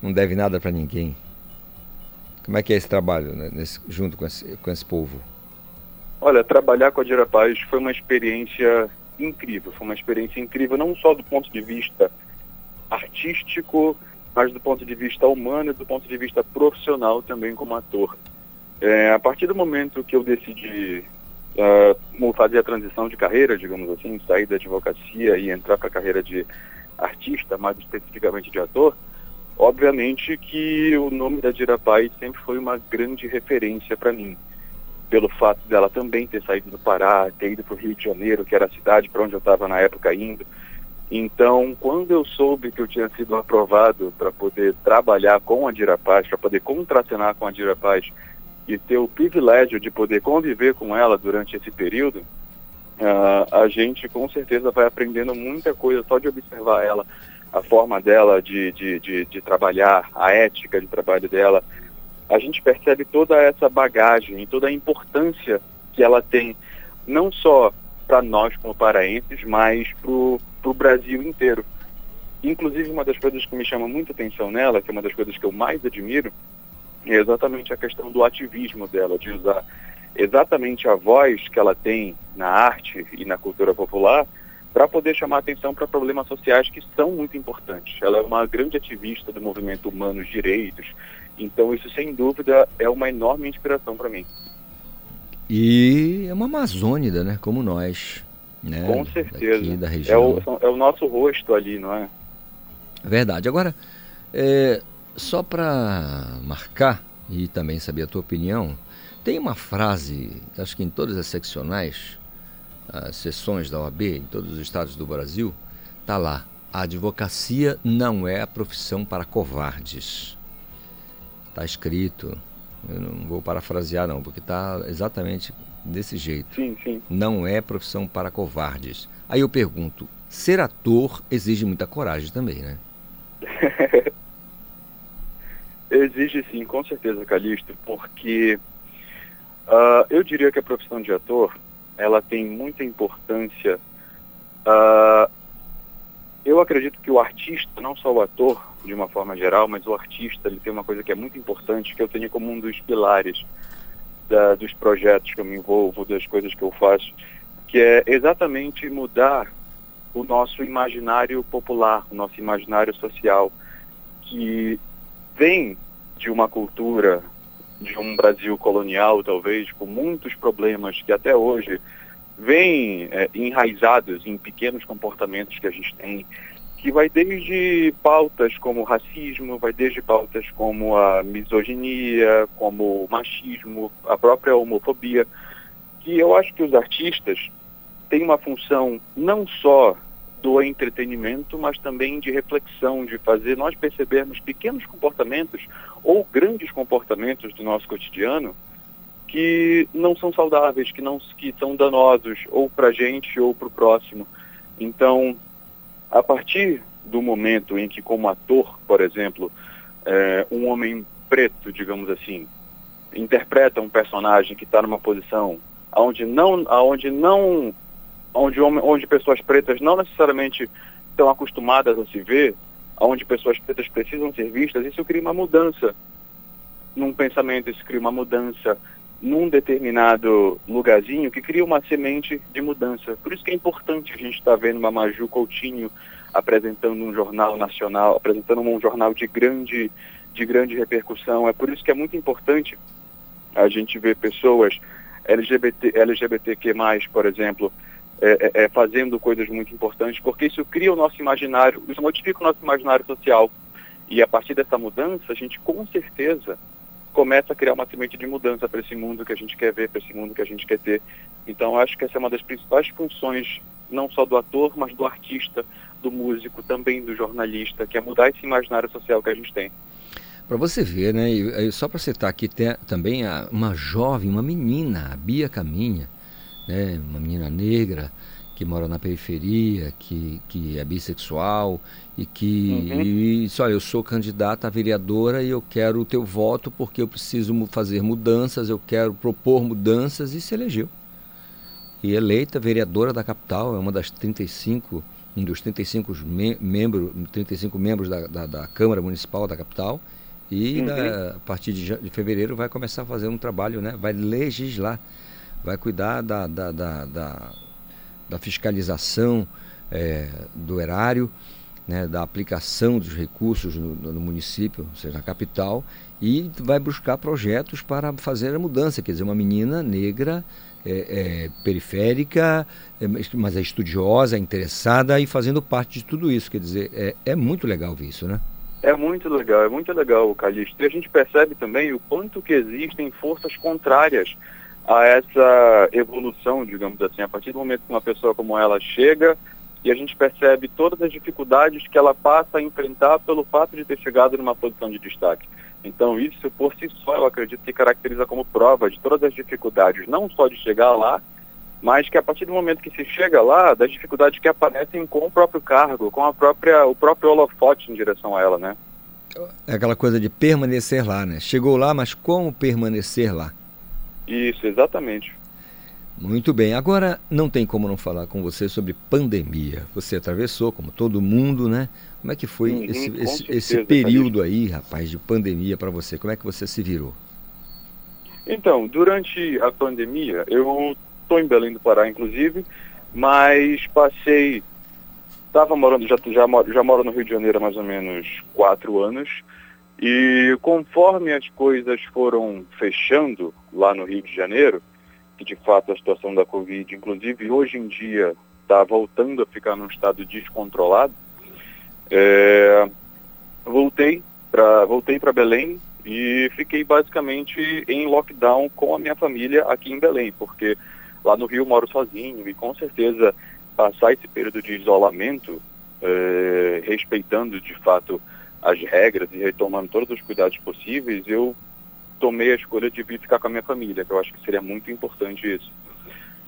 não deve nada para ninguém. Como é que é esse trabalho né, nesse, junto com esse, com esse povo? Olha, trabalhar com a Dira Paz foi uma experiência incrível. Foi uma experiência incrível não só do ponto de vista artístico, mas do ponto de vista humano e do ponto de vista profissional também como ator. É, a partir do momento que eu decidi uh, fazer a transição de carreira, digamos assim, sair da advocacia e entrar para a carreira de artista, mais especificamente de ator, Obviamente que o nome da Dira Pai sempre foi uma grande referência para mim, pelo fato dela também ter saído do Pará, ter ido para o Rio de Janeiro, que era a cidade para onde eu estava na época indo. Então, quando eu soube que eu tinha sido aprovado para poder trabalhar com a Dira Paz, para poder contracenar com a Dira Paz e ter o privilégio de poder conviver com ela durante esse período, uh, a gente com certeza vai aprendendo muita coisa só de observar ela a forma dela de, de, de, de, trabalhar, a ética de trabalho dela, a gente percebe toda essa bagagem toda a importância que ela tem, não só para nós como paraenses, mas para o Brasil inteiro. Inclusive, uma das coisas que me chama muita atenção nela, que é uma das coisas que eu mais admiro, é exatamente a questão do ativismo dela, de usar exatamente a voz que ela tem na arte e na cultura popular para poder chamar atenção para problemas sociais que são muito importantes. Ela é uma grande ativista do movimento Humanos Direitos, então isso sem dúvida é uma enorme inspiração para mim. E é uma amazônida, né? Como nós. Né? Com certeza. da região. É, o, é o nosso rosto ali, não é? Verdade. Agora, é, só para marcar e também saber a tua opinião, tem uma frase, acho que em todas as seccionais, as sessões da OAB em todos os estados do Brasil, está lá. A advocacia não é a profissão para covardes. Está escrito. Eu não vou parafrasear não, porque está exatamente desse jeito. Sim, sim. Não é profissão para covardes. Aí eu pergunto, ser ator exige muita coragem também, né? <laughs> exige sim, com certeza, Calixto, porque uh, eu diria que a profissão de ator ela tem muita importância. Uh, eu acredito que o artista, não só o ator, de uma forma geral, mas o artista, ele tem uma coisa que é muito importante, que eu tenho como um dos pilares da, dos projetos que eu me envolvo, das coisas que eu faço, que é exatamente mudar o nosso imaginário popular, o nosso imaginário social, que vem de uma cultura de um Brasil colonial, talvez, com muitos problemas que até hoje vêm é, enraizados em pequenos comportamentos que a gente tem, que vai desde pautas como racismo, vai desde pautas como a misoginia, como o machismo, a própria homofobia, que eu acho que os artistas têm uma função não só do entretenimento, mas também de reflexão, de fazer nós percebermos pequenos comportamentos ou grandes comportamentos do nosso cotidiano que não são saudáveis, que não que são danosos ou para a gente ou para o próximo. Então, a partir do momento em que, como ator, por exemplo, é, um homem preto, digamos assim, interpreta um personagem que está numa posição onde não, onde não, onde, onde pessoas pretas não necessariamente estão acostumadas a se ver, onde pessoas pretas precisam ser vistas, isso cria uma mudança num pensamento, isso cria uma mudança num determinado lugarzinho que cria uma semente de mudança. Por isso que é importante a gente estar tá vendo uma Maju Coutinho apresentando um jornal nacional, apresentando um jornal de grande, de grande repercussão. É por isso que é muito importante a gente ver pessoas LGBT, LGBTQ+, por exemplo, é, é, é, fazendo coisas muito importantes, porque isso cria o nosso imaginário, isso modifica o nosso imaginário social. E a partir dessa mudança, a gente com certeza começa a criar uma semente de mudança para esse mundo que a gente quer ver, para esse mundo que a gente quer ter. Então, acho que essa é uma das principais funções, não só do ator, mas do artista, do músico, também do jornalista, que é mudar esse imaginário social que a gente tem. Para você ver, né? E, só para citar aqui tem também a, uma jovem, uma menina, a Bia Caminha, né? Uma menina negra que mora na periferia, que, que é bissexual e que uhum. e, disse, olha, eu sou candidata a vereadora e eu quero o teu voto porque eu preciso fazer mudanças, eu quero propor mudanças e se elegeu. E eleita vereadora da capital, é uma das 35, um dos 35 me membros, 35 membros da, da, da, Câmara Municipal da capital. E uhum. da, a partir de, de, fevereiro vai começar a fazer um trabalho, né? vai legislar, vai cuidar da, da, da, da da fiscalização é, do erário, né, da aplicação dos recursos no, no, município, ou seja, na capital, e vai buscar projetos para fazer a mudança. Quer dizer, uma menina negra, é, é, periférica, é, mas é estudiosa, é interessada e fazendo parte de tudo isso. Quer dizer, é, é muito legal ver isso, né? É muito legal, é muito legal, Calixto. E a gente percebe também o quanto que existem forças contrárias a essa evolução, digamos assim, a partir do momento que uma pessoa como ela chega e a gente percebe todas as dificuldades que ela passa a enfrentar pelo fato de ter chegado numa posição de destaque. Então isso por si só eu acredito que caracteriza como prova de todas as dificuldades, não só de chegar lá, mas que a partir do momento que se chega lá, das dificuldades que aparecem com o próprio cargo, com a própria, o próprio holofote em direção a ela, né? É aquela coisa de permanecer lá, né? Chegou lá, mas como permanecer lá? Isso, exatamente. Muito bem. Agora, não tem como não falar com você sobre pandemia. Você atravessou, como todo mundo, né? Como é que foi uhum, esse, esse, certeza, esse, período aí, rapaz, de pandemia para você? Como é que você se virou? Então, durante a pandemia, eu estou em Belém do Pará, inclusive, mas passei. Estava morando, já, já, já moro no Rio de Janeiro há mais ou menos quatro anos. E conforme as coisas foram fechando lá no Rio de Janeiro, que de fato a situação da Covid, inclusive hoje em dia, está voltando a ficar num estado descontrolado, é, voltei para voltei Belém e fiquei basicamente em lockdown com a minha família aqui em Belém, porque lá no Rio moro sozinho e com certeza passar esse período de isolamento, é, respeitando de fato as regras e retomando todos os cuidados possíveis, eu tomei a escolha de vir ficar com a minha família, que eu acho que seria muito importante isso.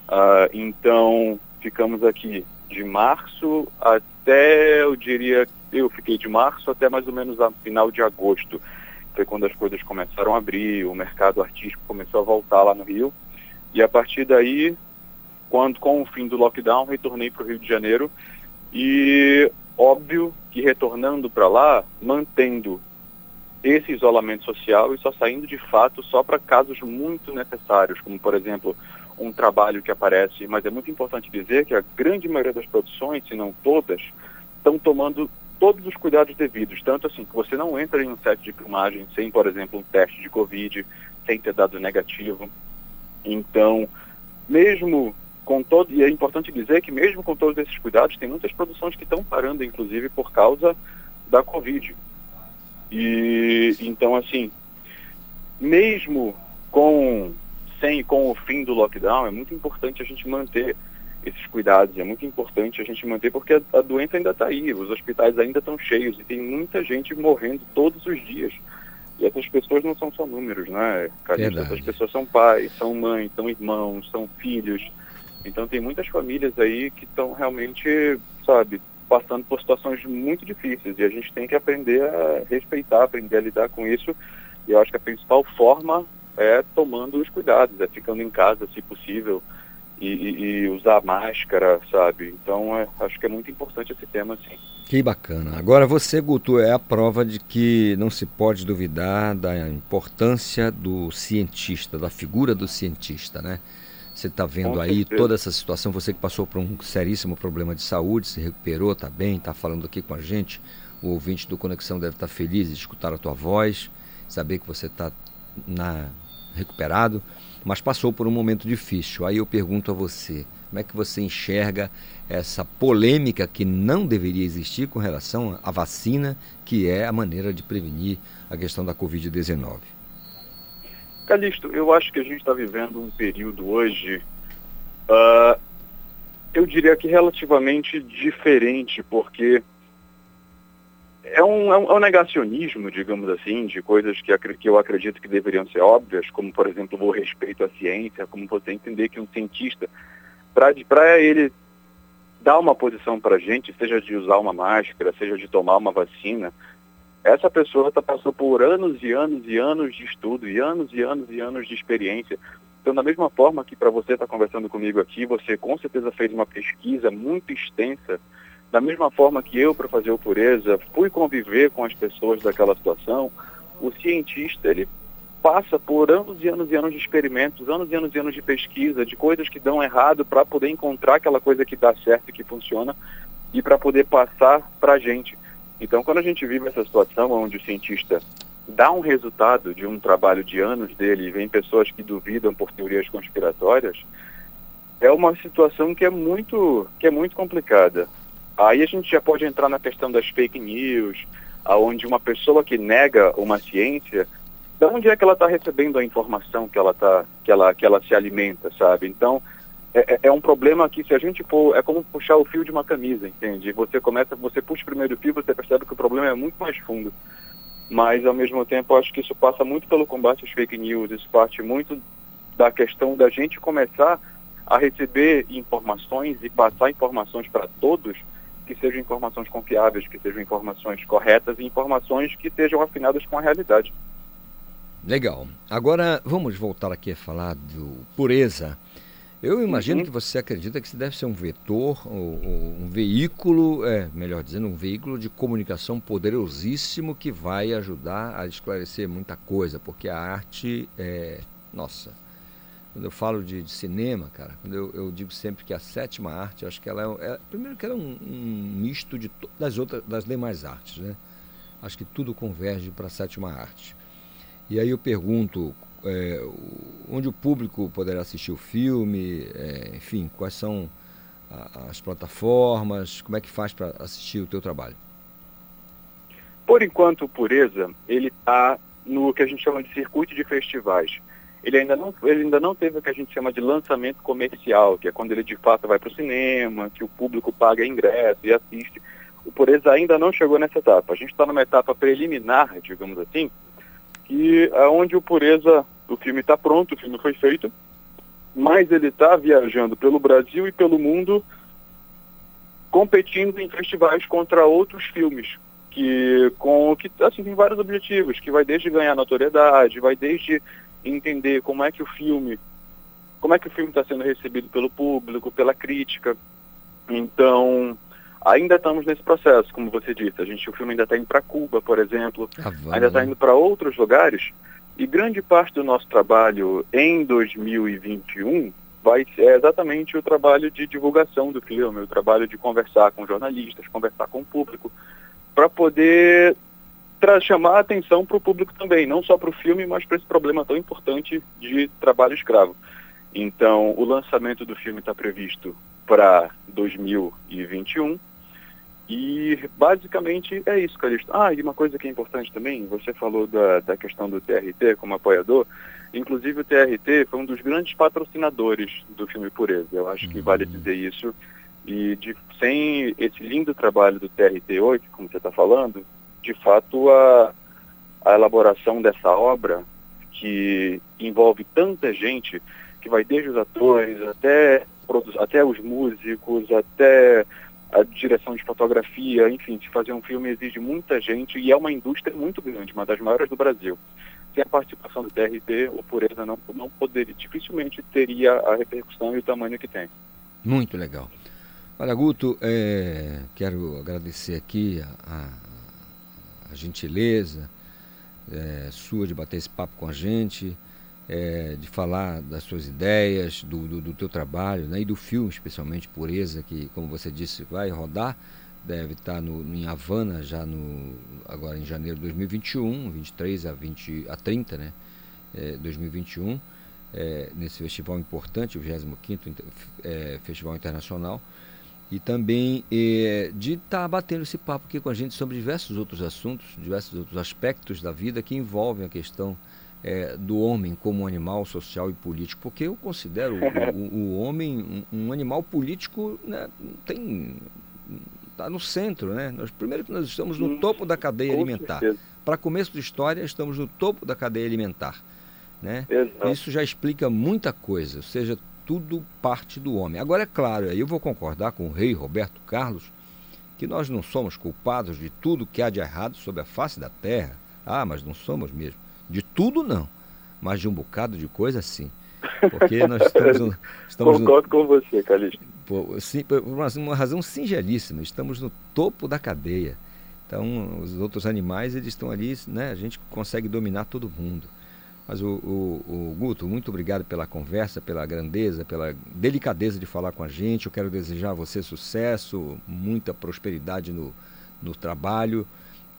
Uh, então, ficamos aqui de março até, eu diria, eu fiquei de março até mais ou menos a final de agosto. Foi quando as coisas começaram a abrir, o mercado artístico começou a voltar lá no Rio. E a partir daí, quando com o fim do lockdown, retornei para o Rio de Janeiro. E óbvio que retornando para lá, mantendo esse isolamento social e só saindo de fato só para casos muito necessários, como por exemplo um trabalho que aparece, mas é muito importante dizer que a grande maioria das produções, se não todas, estão tomando todos os cuidados devidos, tanto assim que você não entra em um set de filmagem sem, por exemplo, um teste de Covid, sem ter dado negativo. Então, mesmo com todo, e é importante dizer que mesmo com todos esses cuidados, tem muitas produções que estão parando, inclusive por causa da Covid. E então assim, mesmo com sem com o fim do lockdown, é muito importante a gente manter esses cuidados, é muito importante a gente manter porque a, a doença ainda está aí, os hospitais ainda estão cheios e tem muita gente morrendo todos os dias. E essas pessoas não são só números, né, Calixto? Essas pessoas são pais, são mães, são irmãos, são filhos. Então tem muitas famílias aí que estão realmente, sabe, passando por situações muito difíceis e a gente tem que aprender a respeitar, aprender a lidar com isso. E eu acho que a principal forma é tomando os cuidados, é ficando em casa, se possível, e, e, e usar máscara, sabe? Então é, acho que é muito importante esse tema, sim. Que bacana. Agora você, Guto, é a prova de que não se pode duvidar da importância do cientista, da figura do cientista, né? Você está vendo Com aí certeza. toda essa situação, você que passou por um seríssimo problema de saúde, se recuperou, está bem, está falando aqui com a gente. O ouvinte do Conexão deve estar tá feliz de escutar a tua voz, saber que você está na recuperado, mas passou por um momento difícil. Aí eu pergunto a você, como é que você enxerga essa polêmica que não deveria existir com relação à vacina, que é a maneira de prevenir a questão da Covid-19? Calixto, eu acho que a gente está vivendo um período hoje, uh, eu diria que relativamente diferente, porque é um, é um, negacionismo, digamos assim, de coisas que, que eu acredito que deveriam ser óbvias, como, por exemplo, o respeito à ciência, como você entender que um cientista para ele dar uma posição para a gente, seja de usar uma máscara, seja de tomar uma vacina, essa pessoa está passando por anos e anos e anos de estudo, e anos e anos e anos de experiência. Então, da mesma forma que para você estar tá conversando comigo aqui, você com certeza fez uma pesquisa muito extensa, da mesma forma que eu, para fazer o Pureza, fui conviver com as pessoas daquela situação, o cientista, ele passa por anos e anos e anos de experimentos, anos e anos e anos de pesquisa, de coisas que dão errado para poder encontrar aquela coisa que dá certo e que funciona e para poder passar para a gente. Então, quando a gente vive essa situação onde o cientista dá um resultado de um trabalho de anos dele e vem pessoas que duvidam por teorias conspiratórias, é uma situação que é muito, que é muito complicada. Aí a gente já pode entrar na questão das fake news, aonde uma pessoa que nega uma ciência de onde é que ela está recebendo a informação que ela, tá, que, ela, que ela se alimenta, sabe? Então, é, é, é, um problema que se a gente for, é como puxar o fio de uma camisa, entende? Você começa, você puxa o primeiro fio, você percebe que o problema é muito mais fundo. Mas, ao mesmo tempo, acho que isso passa muito pelo combate às fake news, isso parte muito da questão da gente começar a receber informações e passar informações para todos que sejam informações confiáveis, que sejam informações corretas e informações que sejam afinadas com a realidade. Legal. Agora vamos voltar aqui a falar do pureza. Eu imagino uhum. que você acredita que isso deve ser um vetor, ou um veículo, é, melhor dizendo, um veículo de comunicação poderosíssimo que vai ajudar a esclarecer muita coisa, porque a arte é. Nossa, quando eu falo de, de cinema, cara, quando eu, eu, digo sempre que a sétima arte, acho que ela é. é primeiro que ela é um, um misto de, das outras, das demais artes, né? Acho que tudo converge para a sétima arte. E aí eu pergunto é, onde o público poderá assistir o filme, é, enfim, quais são a, as plataformas, como é que faz para assistir o teu trabalho? Por enquanto, o Pureza, ele está no que a gente chama de circuito de festivais. Ele ainda, não, ele ainda não teve o que a gente chama de lançamento comercial, que é quando ele de fato vai para o cinema, que o público paga ingresso e assiste. O Pureza ainda não chegou nessa etapa. A gente está numa etapa preliminar, digamos assim, que é onde o Pureza, o filme está pronto, o filme foi feito, mas ele está viajando pelo Brasil e pelo mundo competindo em festivais contra outros filmes que com que assim tem vários objetivos que vai desde ganhar notoriedade vai desde entender como é que o filme como é que o filme está sendo recebido pelo público pela crítica. Então Ainda estamos nesse processo, como você disse. A gente, o filme ainda está indo para Cuba, por exemplo, ah, ainda está indo para outros lugares. E grande parte do nosso trabalho em 2021 vai ser exatamente o trabalho de divulgação do filme, o trabalho de conversar com jornalistas, conversar com o público, para poder chamar a atenção para o público também, não só para o filme, mas para esse problema tão importante de trabalho escravo. Então, o lançamento do filme está previsto para 2021 e basicamente é isso, Calixto. Ah, e uma coisa que é importante também, você falou da, da questão do TRT como apoiador. Inclusive o TRT foi um dos grandes patrocinadores do filme Pureza. Eu acho que vale uhum. dizer isso. E de, sem esse lindo trabalho do TRT 8, como você está falando, de fato a, a elaboração dessa obra, que envolve tanta gente, que vai desde os atores até, até os músicos, até a direção de fotografia, enfim, fazer um filme exige muita gente e é uma indústria muito grande, uma das maiores do Brasil. Sem a participação do TRT, o Pureza não, não poderia, dificilmente teria a repercussão e o tamanho que tem. Muito legal. Olha, Guto, é, quero agradecer aqui a, a gentileza é, sua de bater esse papo com a gente é, de falar das suas ideias, do, do, do teu trabalho né, e do filme, especialmente Pureza, que, como você disse, vai rodar, deve estar no, em Havana já no, agora em janeiro de 2021, 23 a, 20, a 30, né, é, 2021, é, nesse festival importante, o 25º é, Festival Internacional, e também é, de estar tá batendo esse papo aqui com a gente sobre diversos outros assuntos, diversos outros aspectos da vida que envolvem a questão é, do homem como animal social e político, porque eu considero o, o, o homem um, um, animal político, né, tem está no centro, né? Nós, primeiro que nós estamos no topo da cadeia alimentar. Para começo de história, estamos no topo da cadeia alimentar, né? Isso já explica muita coisa, ou seja, tudo parte do homem. Agora é claro, aí eu vou concordar com o rei Roberto Carlos que nós não somos culpados de tudo que há de errado sobre a face da terra. Ah, mas não somos mesmo. De tudo, não. Mas de um bocado de coisa, sim. Porque nós estamos. No, <laughs> estamos Concordo no, com você, Calixto. Por, sim, por uma, uma, razão singelíssima. Estamos no topo da cadeia. Então, os outros animais, eles estão ali, né? A gente consegue dominar todo mundo. Mas o, o, o, Guto, muito obrigado pela conversa, pela grandeza, pela delicadeza de falar com a gente. Eu quero desejar a você sucesso, muita prosperidade no, no trabalho,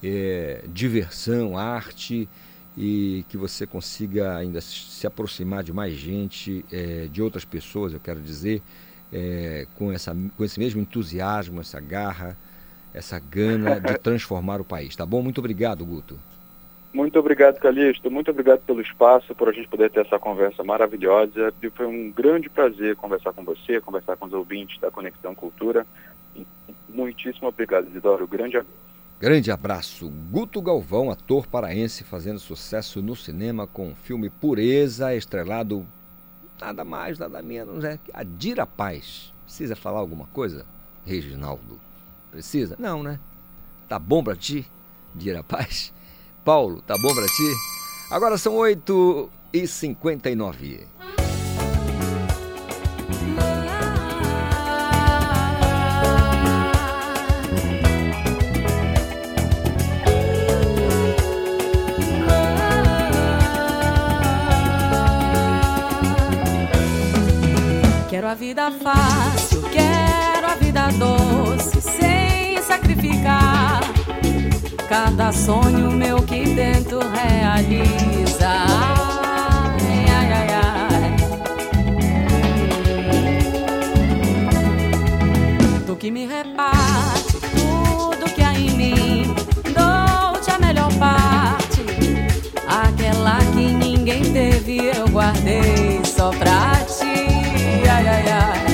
é, diversão, arte e que você consiga ainda se aproximar de mais gente, é, de outras pessoas, eu quero dizer, é, com, essa, com esse mesmo entusiasmo, essa garra, essa gana <laughs> de transformar o país. Tá bom? Muito obrigado, Guto. Muito obrigado, Calixto. Muito obrigado pelo espaço, por a gente poder ter essa conversa maravilhosa. E foi um grande prazer conversar com você, conversar com os ouvintes da Conexão Cultura. Muitíssimo obrigado, Isidoro. Grande abraço. Grande abraço. Guto Galvão, ator paraense, fazendo sucesso no cinema com o filme Pureza, estrelado nada mais, nada menos, é a Dira Paz. Precisa falar alguma coisa, Reginaldo? Precisa? Não, né? Tá bom pra ti, Dira Paz? Paulo, tá bom pra ti? Agora são 8 59 a vida fácil, quero a vida doce, sem sacrificar. Cada sonho meu que dentro realiza. Ai, ai, ai, ai. Tu que me reparte tudo que há em mim, dou-te a melhor parte. Aquela que ninguém teve, eu guardei só pra ti ai, ai, ai.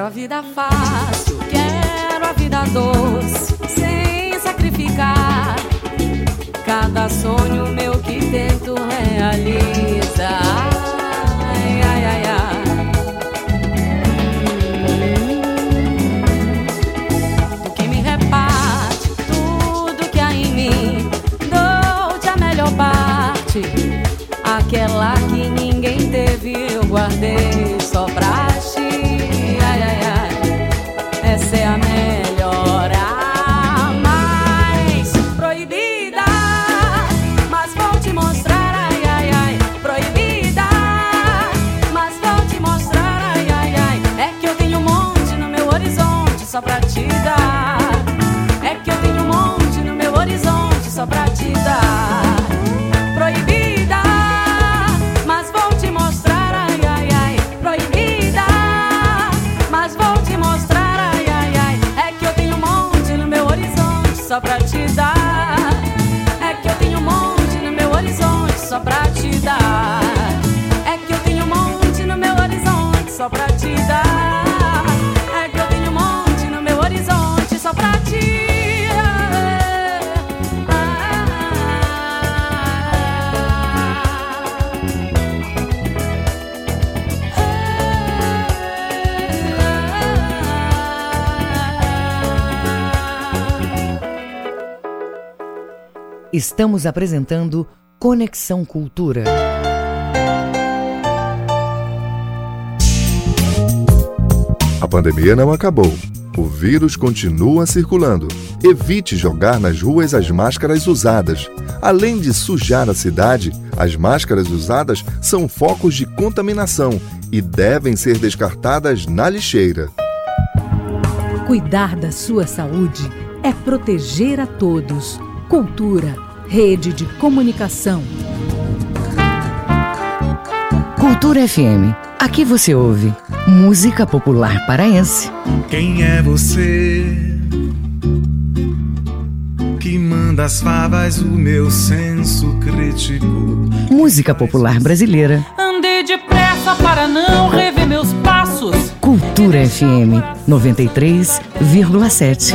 Quero a vida fácil, quero a vida doce, sem sacrificar cada sonho meu que tento realizar. Estamos apresentando Conexão Cultura. A pandemia não acabou. O vírus continua circulando. Evite jogar nas ruas as máscaras usadas. Além de sujar a cidade, as máscaras usadas são focos de contaminação e devem ser descartadas na lixeira. Cuidar da sua saúde é proteger a todos. Cultura Rede de Comunicação. Cultura FM. Aqui você ouve música popular paraense. Quem é você que manda as favas o meu senso crítico? Música popular brasileira. Andei depressa para não rever meus passos. Cultura FM 93,7.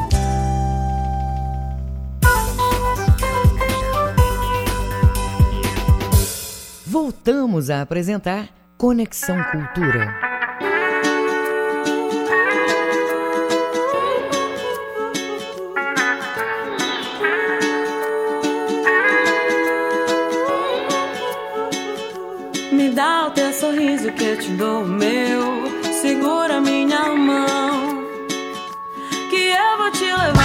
Voltamos a apresentar Conexão Cultura. Me dá o teu sorriso que eu te dou o meu. Segura minha mão, que eu vou te levar.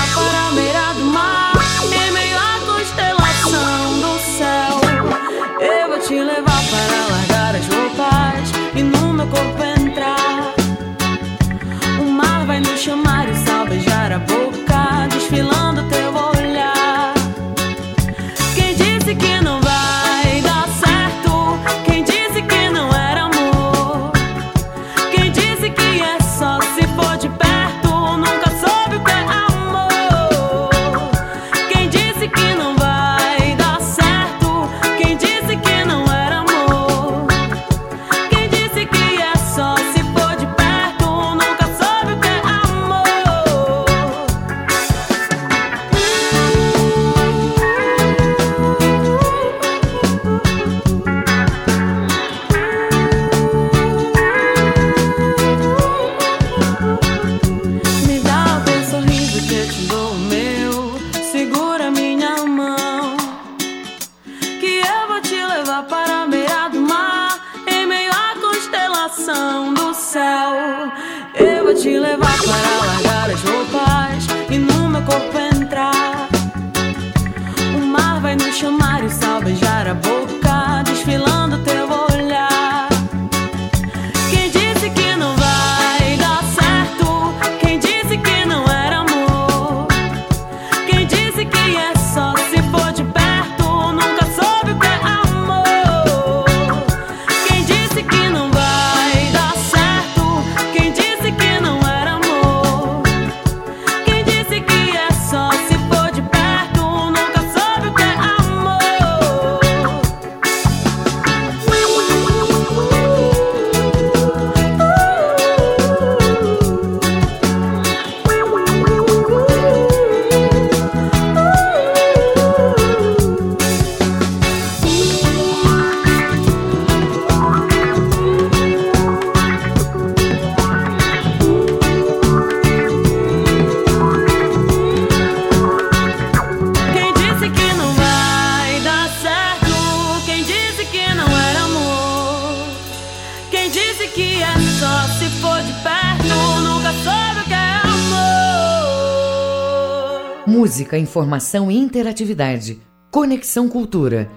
Música, informação e interatividade. Conexão Cultura.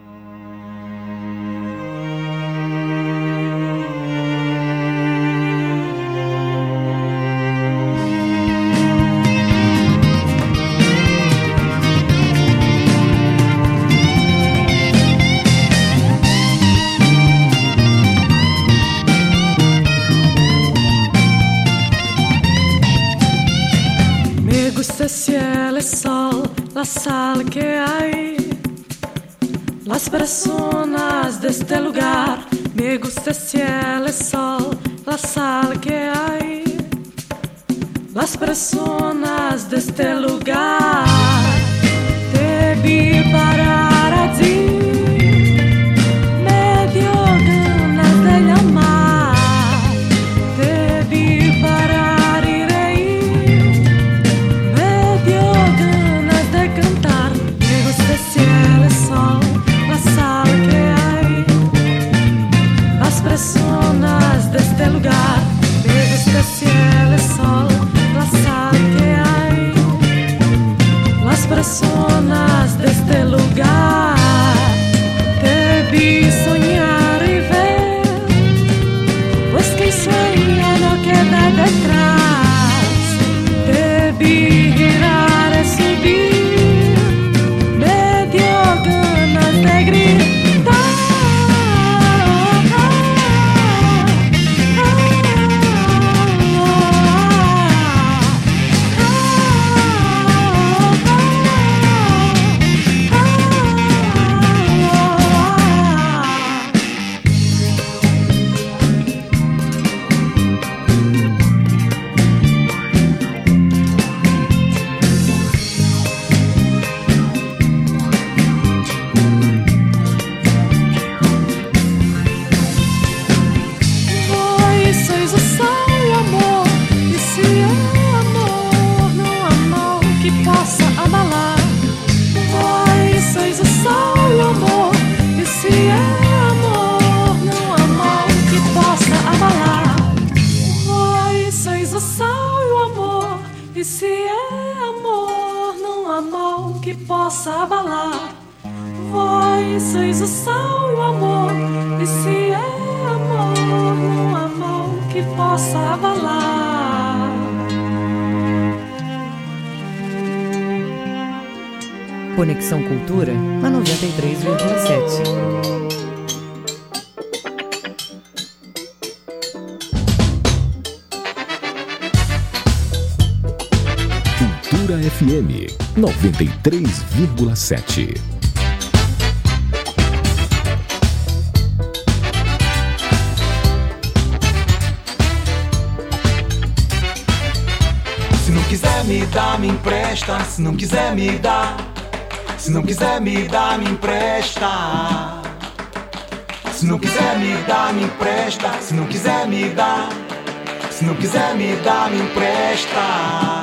93,7. Se não quiser me dar, me empresta. Se não quiser me dar se não quiser me dar, me empresta. Se não quiser me dar, me empresta. Se não quiser me dar, se não quiser me dar, me empresta.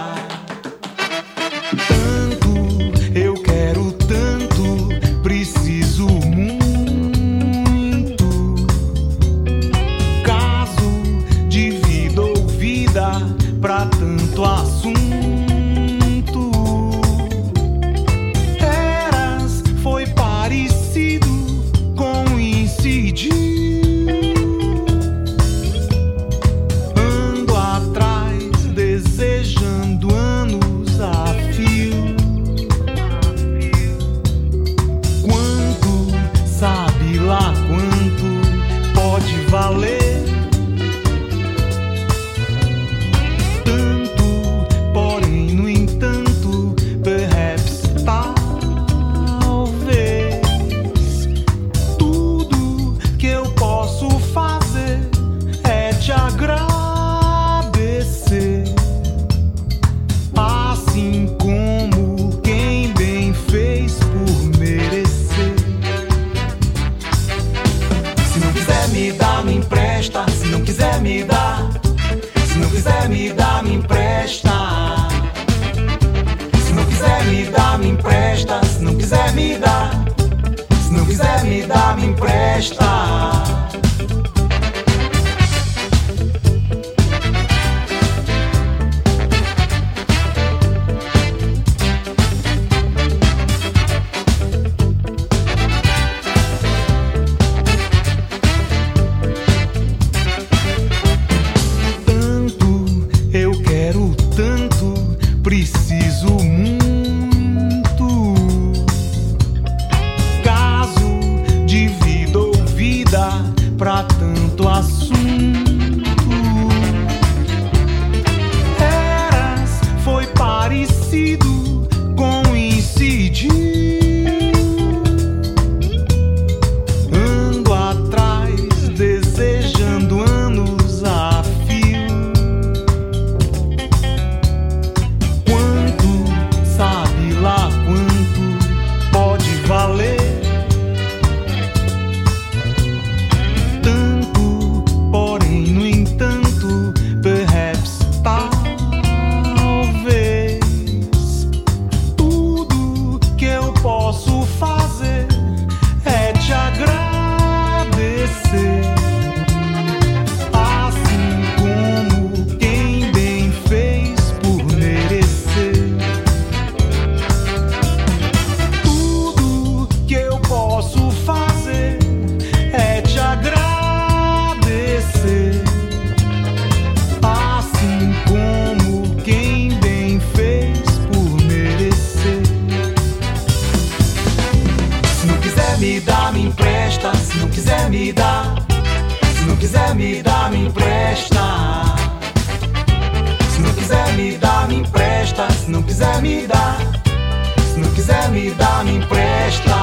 quiser me dar, me empresta.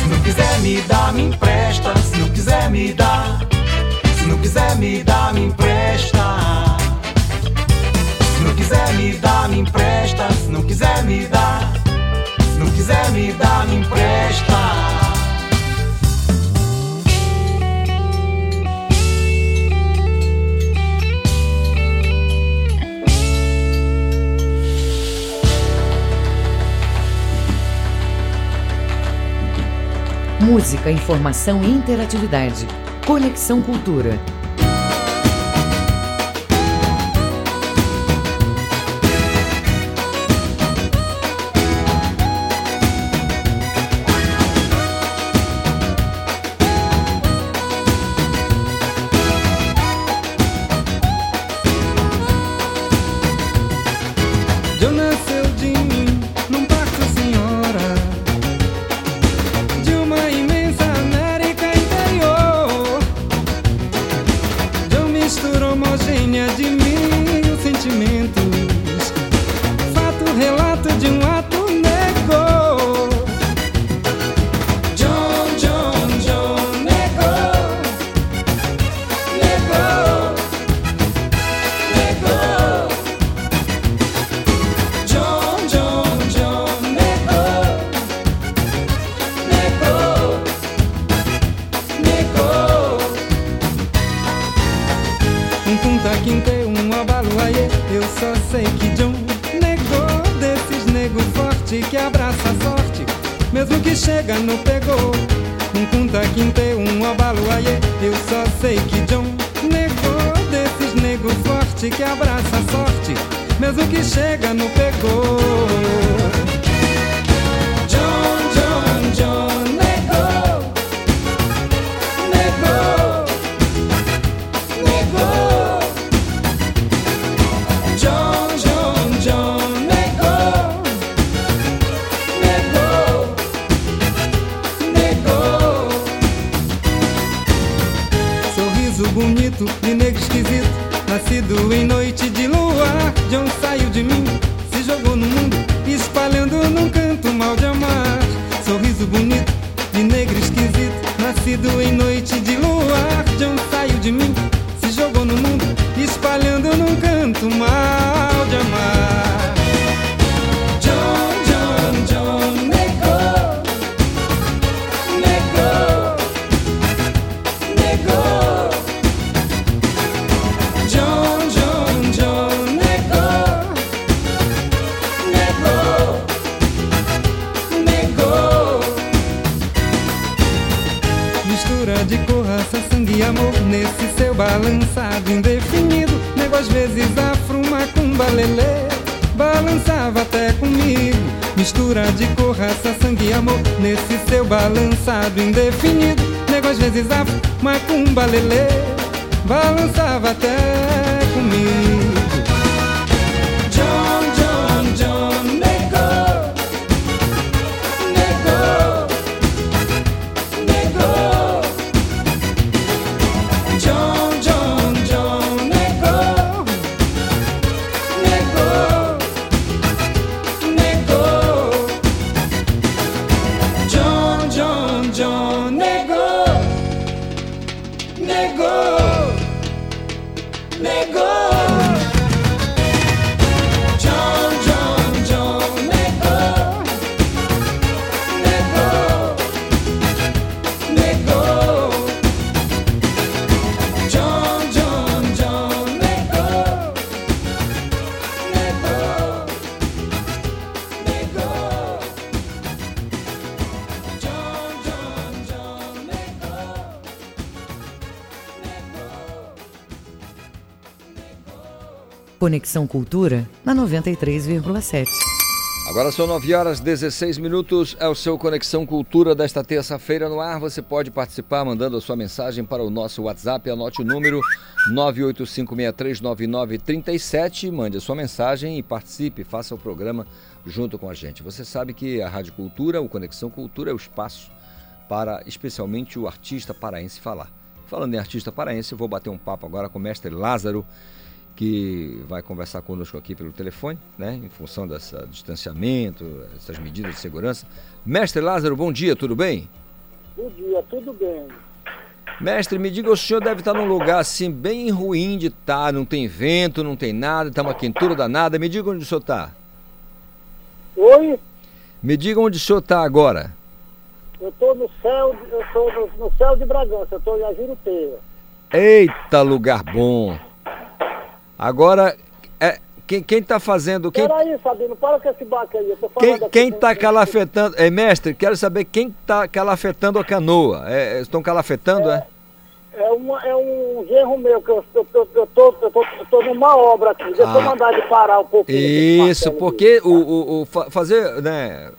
Se não quiser me dar, me empresta. Se não quiser me dar, se não quiser me dar, me empresta. Se não quiser me dar, me empresta. Se não quiser me dar, se não quiser me dar, me empresta. Música, informação e interatividade. Conexão Cultura. Conexão Cultura na 93,7. Agora são 9 horas 16 minutos, é o seu Conexão Cultura desta terça-feira no ar. Você pode participar mandando a sua mensagem para o nosso WhatsApp. Anote o número 985639937. Mande a sua mensagem e participe, faça o programa junto com a gente. Você sabe que a Rádio Cultura, o Conexão Cultura, é o espaço para especialmente o artista paraense falar. Falando em artista paraense, eu vou bater um papo agora com o mestre Lázaro que vai conversar conosco aqui pelo telefone, né, em função desse distanciamento, essas medidas de segurança. Mestre Lázaro, bom dia, tudo bem? Bom dia, tudo bem. Mestre, me diga, o senhor deve estar num lugar assim bem ruim de estar, não tem vento, não tem nada, está uma quentura danada. Me diga onde o senhor está. Oi? Me diga onde o senhor está agora. Eu estou no céu, eu estou no, no, céu de Bragança, eu estou em Ajuruteia. Eita, lugar bom. Agora, é, quem, quem tá fazendo. Quem... Peraí, Sabino, para com esse baque aí. Eu tô quem, quem tá calafetando. É, mestre, quero saber quem tá calafetando a canoa. É, estão calafetando, é? é? É, uma, é um genro meu, que eu, eu, eu, eu, tô, eu, tô, eu tô numa obra aqui. Deixa ah. eu mandar ele parar um pouquinho. Isso, porque o, o, o, fazer, né,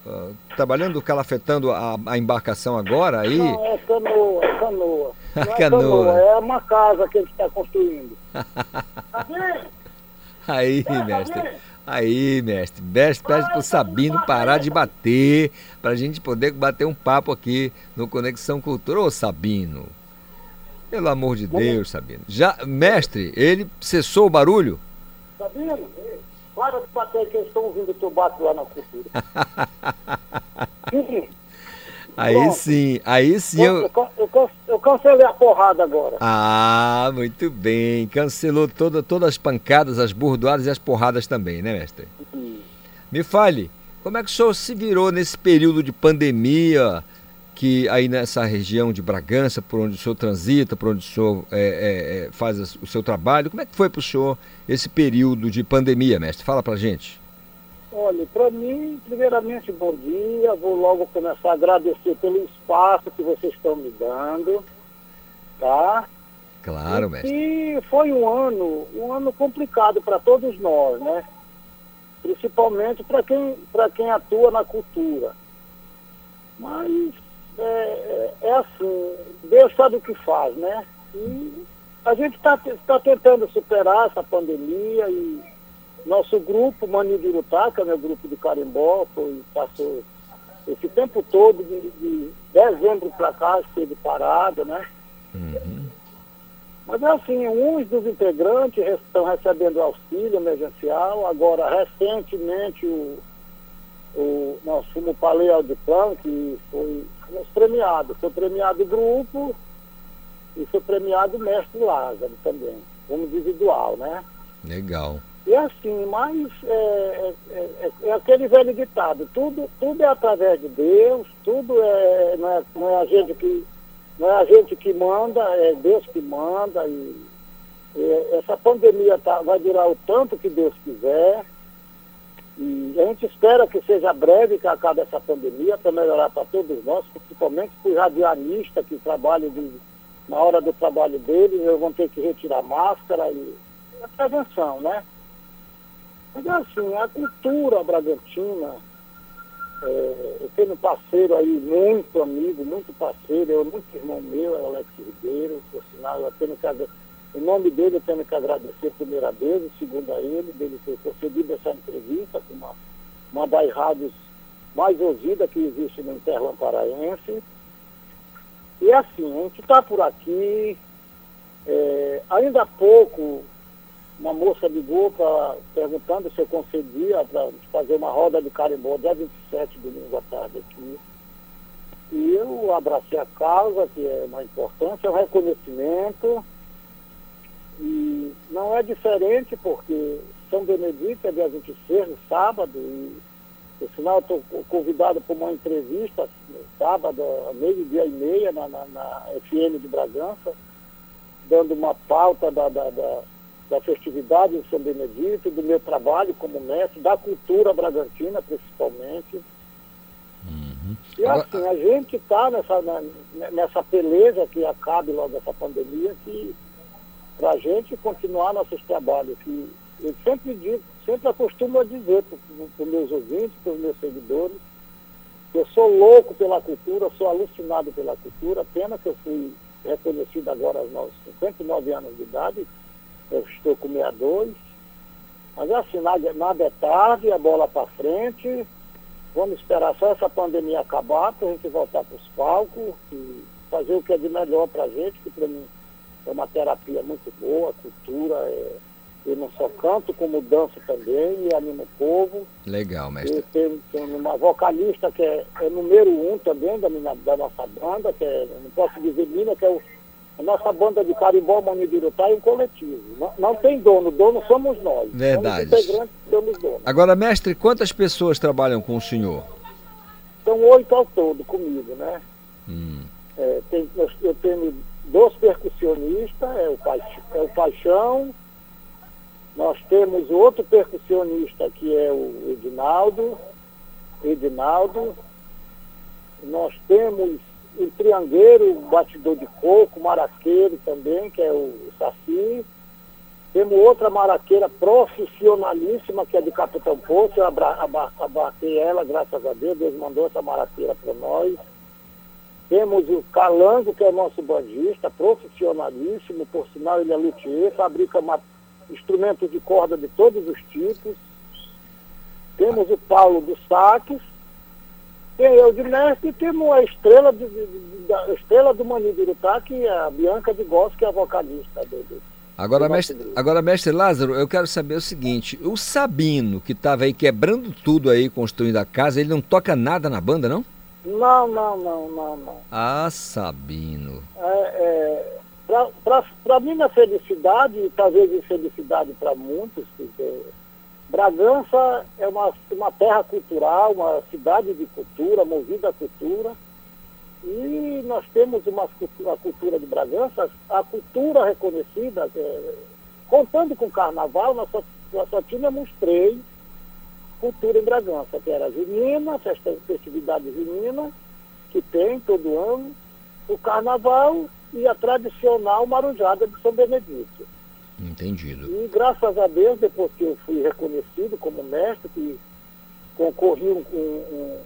trabalhando, calafetando a, a embarcação agora aí... Não, é canoa, é canoa. Não é canoa. canoa. É uma casa que ele está construindo. <laughs> Aí, mestre. Aí, mestre. Mestre, pede pro Sabino parar de bater, pra gente poder bater um papo aqui no Conexão Cultura. Ô, Sabino. Pelo amor de Deus, Sabino. Já, mestre, ele cessou o barulho? Sabino, para de bater que eles estão ouvindo o teu bate lá na cultura. <laughs> Aí sim, aí sim. Eu, eu, eu, eu, cancelei a porrada agora. Ah, muito bem. Cancelou toda, todas as pancadas, as burdoadas e as porradas também, né, mestre? Sim. Me fale, como é que o senhor se virou nesse período de pandemia, que aí nessa região de Bragança, por onde o senhor transita, por onde o senhor é, é, é faz o seu trabalho, como é que foi para o senhor esse período de pandemia, mestre? Fala pra gente. Olha, para mim, primeiramente, bom dia. Vou logo começar a agradecer pelo espaço que vocês estão me dando, tá? Claro, e, mestre. E foi um ano, um ano complicado para todos nós, né? Principalmente para quem, quem atua na cultura. Mas é, é, é, assim, Deus sabe o que faz, né? E a gente está tá tentando superar essa pandemia e nosso grupo, Mani de Urutá, que é meu grupo de carimbó, foi, passou esse tempo todo, de, de dezembro para cá, esteve parado, né? Uhum. Mas é assim, uns dos integrantes estão recebendo auxílio emergencial, agora recentemente o, o Paleo de Plano, que foi premiado, foi premiado grupo e foi premiado mestre Lázaro também, como individual, né? Legal. E assim, mas é, é, é, é, aquele velho ditado, tudo, tudo é através de Deus, tudo é não, é, não é a gente que não é a gente que manda, é Deus que manda e, e essa pandemia tá, vai durar o tanto que Deus quiser. E a gente espera que seja breve que acabe essa pandemia para melhorar para todos nós, principalmente para os radialistas que trabalham de, na hora do trabalho deles, eles vão ter que retirar máscara e a prevenção, né? Mas assim, a cultura bragantina, é, eu tenho um parceiro aí, muito amigo, muito parceiro, é muito irmão meu, é o Alex Ribeiro, por sinal, eu tenho que em nome dele eu tenho que agradecer a primeira vez, e segundo a ele, dele ter concedido essa entrevista com uma, uma das rádios mais ouvidas que existe no Interlan Paraense. E assim, a gente está por aqui, é, ainda há pouco uma moça ligou pra, perguntando se eu concedia para fazer uma roda de carimbó dia 27 de domingo à tarde aqui. E eu abracei a causa, que é uma importância, é um reconhecimento. E não é diferente porque São Benedito é dia 26, no sábado, e por sinal eu estou convidado para uma entrevista sábado, meio-dia e meia, na, na, na, FM de Bragança, dando uma pauta da, da, da da festividade de São Benedito, do meu trabalho como mestre, da cultura bragantina principalmente. Uhum. E assim, a gente está nessa, nessa peleja que acabe logo essa pandemia, que para a gente continuar nossos trabalhos, que eu sempre digo, sempre acostumo a dizer para os meus ouvintes, para os meus seguidores, que eu sou louco pela cultura, sou alucinado pela cultura, pena que eu fui reconhecido agora aos 59 anos de idade, eu estou com 62, mas assim, nada, nada é tarde, a bola para frente, vamos esperar só essa pandemia acabar para a gente voltar para os palcos e fazer o que é de melhor para a gente, que para mim é uma terapia muito boa, cultura, é, eu não só canto, como danço também e animo o povo. Legal, mestre. tem, tem uma vocalista que é, é número um também da, minha, da nossa banda, que é, não posso dizer mina, que é o, a nossa banda de carimbó, Manibirutá é um coletivo. Não, não tem dono, dono somos nós. Verdade. Somos integrantes, somos donos. Agora, mestre, quantas pessoas trabalham com o senhor? São oito ao todo comigo, né? Hum. É, tem, eu, eu tenho dois percussionistas, é o, Paixão, é o Paixão, nós temos outro percussionista que é o Edinaldo, Edinaldo. Nós temos o triangueiro, o batidor de coco, maraqueiro também, que é o Saci. Temos outra maraqueira profissionalíssima, que é de Capitão Poço, eu abatei ela, graças a Deus, Deus mandou essa maraqueira para nós. Temos o Calango, que é nosso bandista, profissionalíssimo, por sinal ele é luthier, fabrica instrumentos de corda de todos os tipos. Temos o Paulo dos saques, tem eu de mestre e temos a estrela, de, de, de, a estrela do Manibirutá, que é a Bianca de Goss, que é a vocalista dele. Agora mestre, agora, mestre Lázaro, eu quero saber o seguinte: o Sabino, que estava aí quebrando tudo aí, construindo a casa, ele não toca nada na banda, não? Não, não, não, não, não. Ah, Sabino. É, é, para mim, na felicidade, e talvez infelicidade para muitos, porque Bragança é uma, uma terra cultural, uma cidade de cultura, movida à cultura. E nós temos uma cultura, cultura de Bragança, a cultura reconhecida, é, contando com o carnaval, nós só, nós só tínhamos três cultura em Bragança, que era a junina, festa, festividade junina, que tem todo ano, o carnaval e a tradicional marujada de São Benedito. Entendido. E graças a Deus, depois que eu fui reconhecido como mestre, que concorri um, um,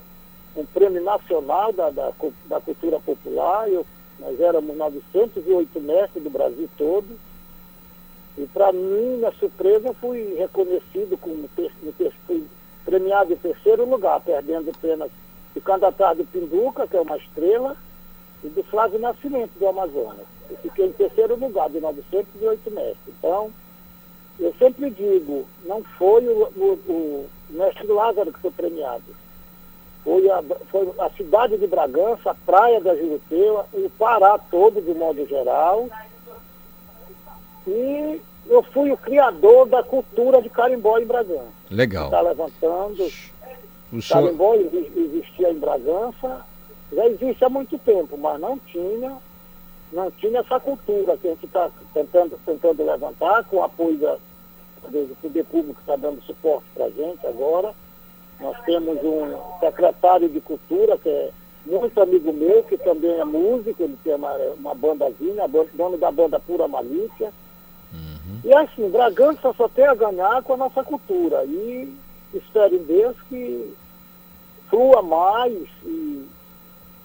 um prêmio nacional da, da, da, cultura popular, eu, nós éramos 908 mestres do Brasil todo, e para mim, na surpresa, fui reconhecido como fui premiado em terceiro lugar, perdendo apenas, ficando atrás do Pinduca, que é uma estrela, e do Flávio Nascimento, do Amazonas. Eu fiquei em terceiro lugar, de 908 mestres. Então, eu sempre digo, não foi o, o, o mestre Lázaro que foi premiado. Foi a, foi a cidade de Bragança, a praia da Juruteua, o Pará todo, de modo geral. E eu fui o criador da cultura de carimbó em Bragança. Legal. Está levantando. O senhor... Carimbó existia em Bragança, já existe há muito tempo, mas não tinha, não tinha essa cultura que a gente está tentando, tentando levantar, com o apoio da, do poder público que está dando suporte para a gente agora. Nós temos um secretário de cultura, que é muito amigo meu, que também é músico, ele tem uma, uma bandazinha, dono da banda Pura Malícia. Uhum. E assim, Bragança só tem a ganhar com a nossa cultura. E espero em Deus que flua mais e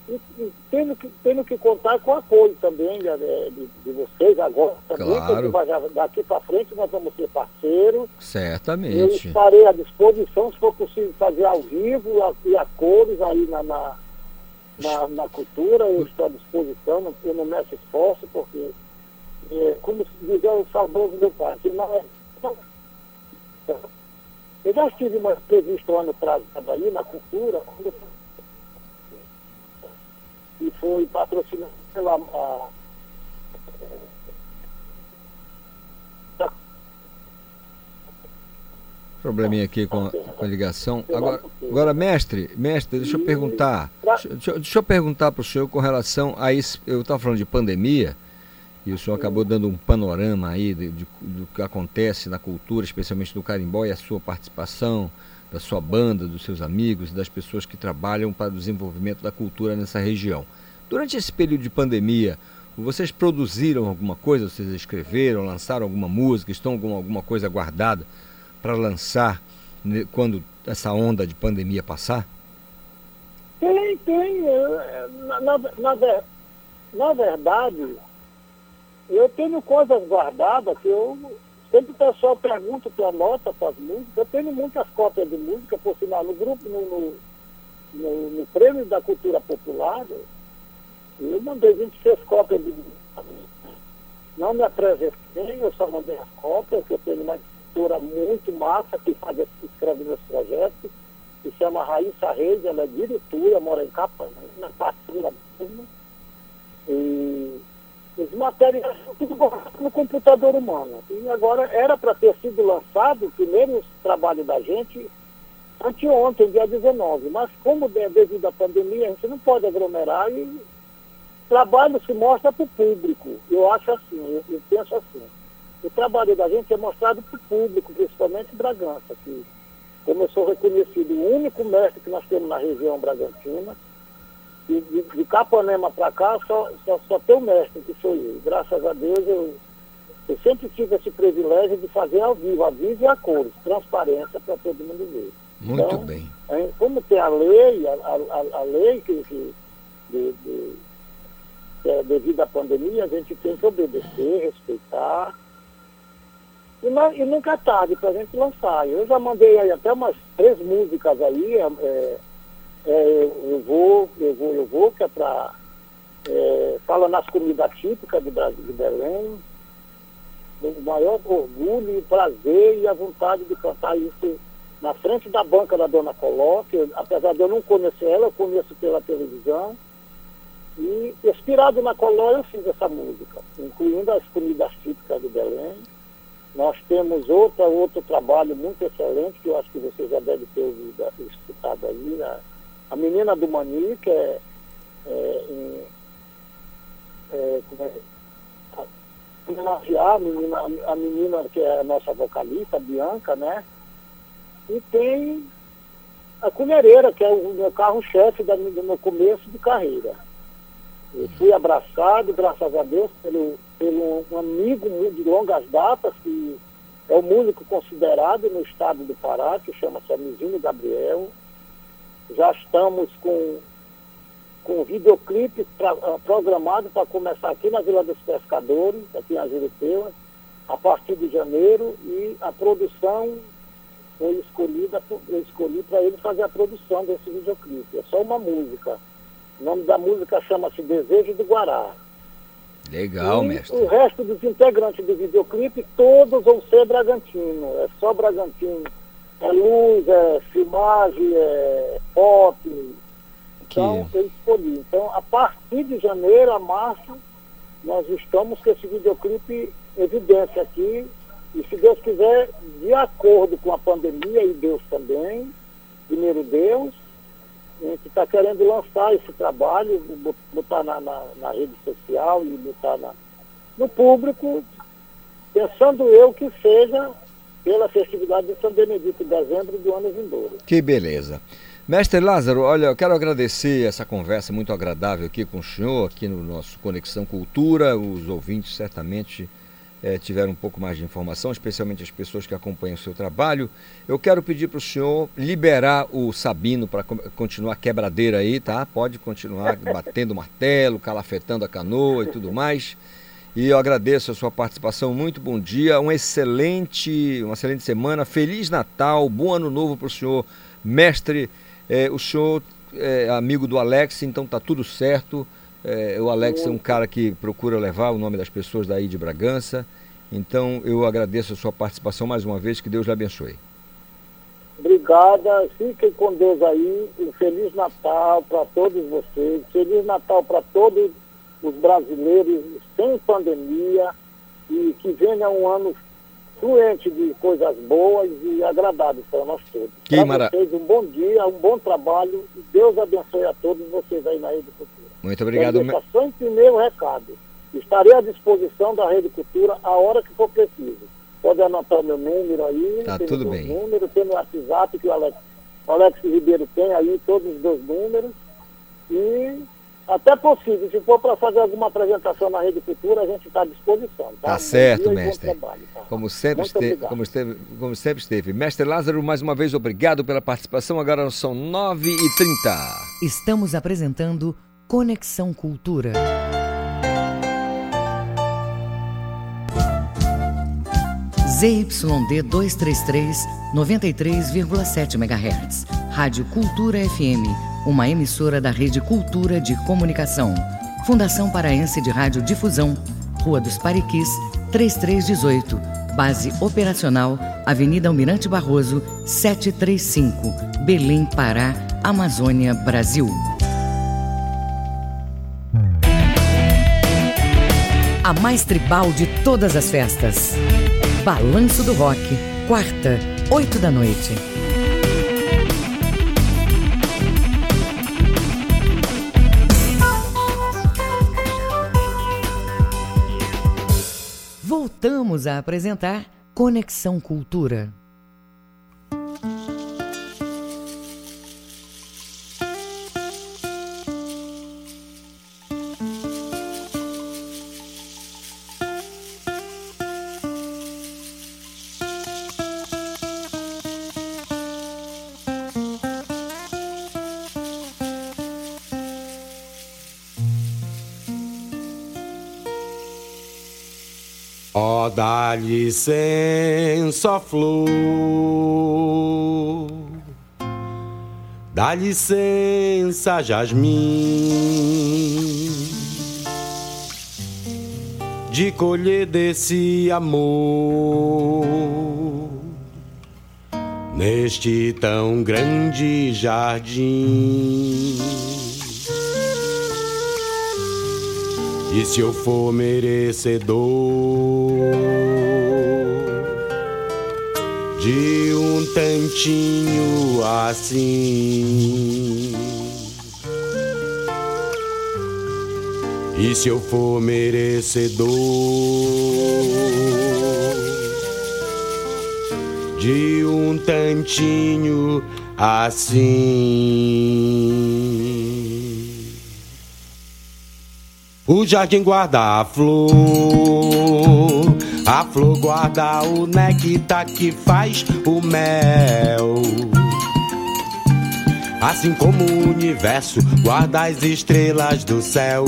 e, e tendo, que, tendo que contar com o apoio também de, de, de vocês agora também, claro. porque daqui para frente nós vamos ser parceiros. Certamente. Eu estarei à disposição, se for possível fazer ao vivo a, e a cores aí na, na, na, na cultura, eu estou à disposição, não, eu não meço esforço, porque, é, como dizer o saudoso meu pai, que não é. Eu já estive uma entrevista um ano atrás aí na cultura, quando e foi patrocinado pela. A, Probleminha aqui com a, com a ligação. Agora, agora, mestre, mestre, deixa eu perguntar. Deixa, deixa eu perguntar para o senhor com relação a isso. Eu estava falando de pandemia e o senhor acabou dando um panorama aí de, de, do que acontece na cultura, especialmente no carimbó e a sua participação, da sua banda, dos seus amigos, das pessoas que trabalham para o desenvolvimento da cultura nessa região. Durante esse período de pandemia, Vocês produziram alguma coisa? Vocês escreveram, lançaram alguma música? Estão com alguma coisa guardada para lançar né, quando essa onda de pandemia passar? Tem, tem. Na, na, na, na verdade, eu tenho coisas guardadas que eu. Sempre o pessoal pergunta que anota para as músicas. Eu tenho muitas cópias de música, por sinal, no grupo, no, no, no, Prêmio da Cultura Popular, eu mandei 26 cópias de Não me apresentei, eu só mandei as cópias, que eu tenho uma editora muito massa que faz, escreve meus projetos, que chama Raíssa Reis, ela é diretora, mora em Capanã, na parceira mesmo. E os materiais tudo no computador humano. E agora era para ter sido lançado o primeiro trabalho da gente anteontem, dia 19. Mas como devido à pandemia, a gente não pode aglomerar e trabalho se mostra para o público. Eu acho assim, eu, eu, penso assim. O trabalho da gente é mostrado para o público, principalmente Bragança, que como eu sou reconhecido o único mestre que nós temos na região Bragantina, e de, de Capanema para cá só, só, só tem o mestre, que sou eu. Graças a Deus eu, eu sempre tive esse privilégio de fazer ao vivo, a vivo e a cores, transparência para todo mundo ver. Muito então, bem. Como tem a lei, a, a, a lei que, que, de, de, é devido à pandemia, a gente tem que obedecer, respeitar e, não, e nunca é tarde para a gente lançar. Eu já mandei aí até umas três músicas aí, é, é, é eu vou, eu vou, eu vou, que é para. É, fala nas comidas típicas de, Brasil, de Belém. O maior orgulho e prazer e a vontade de cantar isso na frente da banca da Dona Coloque, apesar de eu não conhecer ela, eu conheço pela televisão. E inspirado na Coló eu fiz essa música, incluindo as comidas típicas de Belém. Nós temos outra, outro trabalho muito excelente, que eu acho que você já deve ter ouvido, escutado aí, né? A Menina do Mani, que é, é, é, é a menina, a menina que é a nossa vocalista, Bianca, né? E tem a colhereira, que é o meu carro-chefe do meu começo de carreira. Eu fui abraçado, graças a Deus, pelo, pelo um amigo de longas datas, que é o músico considerado no estado do Pará, que chama-se Amizinho Gabriel. Já estamos com, com videoclipe pra, uh, programado para começar aqui na Vila dos Pescadores, aqui em Ajurupeua, a partir de janeiro, e a produção foi escolhida, eu escolhi para ele fazer a produção desse videoclipe. É só uma música. O nome da música chama-se Desejo do Guará. Legal, e mestre. O resto dos integrantes do videoclipe, todos vão ser Bragantino. É só Bragantino. É luz, é filmagem, é pop. Então, que... eu escolhi. Então, a partir de janeiro a março, nós estamos com esse videoclipe evidência aqui. E se Deus quiser, de acordo com a pandemia e Deus também, primeiro Deus, a gente está querendo lançar esse trabalho, botar na, na, na rede social e botar na, no público, pensando eu que seja pela festividade de São Benedito, em dezembro do ano vindouro. Que beleza. Mestre Lázaro, olha, eu quero agradecer essa conversa muito agradável aqui com o senhor, aqui no nosso Conexão Cultura. Os ouvintes certamente é, tiveram um pouco mais de informação, especialmente as pessoas que acompanham o seu trabalho. Eu quero pedir para o senhor liberar o Sabino para continuar quebradeira aí, tá? Pode continuar <laughs> batendo martelo, calafetando a canoa e tudo mais. E eu agradeço a sua participação. Muito bom dia, um excelente, uma excelente semana, feliz Natal, bom ano novo para o senhor, mestre. É, o senhor é amigo do Alex, então tá tudo certo. É, o Alex é um cara que procura levar o nome das pessoas daí de Bragança. Então eu agradeço a sua participação mais uma vez, que Deus lhe abençoe. Obrigada, fiquem com Deus aí. Um Feliz Natal para todos vocês. Feliz Natal para todos os brasileiros sem pandemia e que venha um ano fluente de coisas boas e agradáveis para nós todos. Que mara... vocês um bom dia, um bom trabalho e Deus abençoe a todos vocês aí na Rede Cultura. Muito obrigado. Então, só em primeiro recado. Estarei à disposição da Rede Cultura a hora que for preciso. Pode anotar meu número aí. Tá tudo bem. Número, tem no WhatsApp que o Alex, o Alex Ribeiro tem aí, todos os dois números. E até possível. Se for para fazer alguma apresentação na Rede Cultura, a gente está à disposição. Tá, tá certo, mestre. Trabalho, tá? Como, sempre esteve, como, esteve, como sempre esteve. Mestre Lázaro, mais uma vez, obrigado pela participação. Agora são 9h30. Estamos apresentando Conexão Cultura. ZYD 233, 93,7 MHz. Rádio Cultura FM, uma emissora da Rede Cultura de Comunicação. Fundação Paraense de Rádio Difusão, Rua dos Pariquis, 3318. Base operacional, Avenida Almirante Barroso, 735, Belém, Pará, Amazônia, Brasil. A mais tribal de todas as festas. Balanço do Rock, quarta, oito da noite. Voltamos a apresentar Conexão Cultura. Dá licença, flor. Dá licença, jasmim. De colher desse amor neste tão grande jardim. E se eu for merecedor de um tantinho assim. E se eu for merecedor de um tantinho assim. O jardim guarda a flor a flor guarda o néctar que faz o mel. Assim como o universo guarda as estrelas do céu.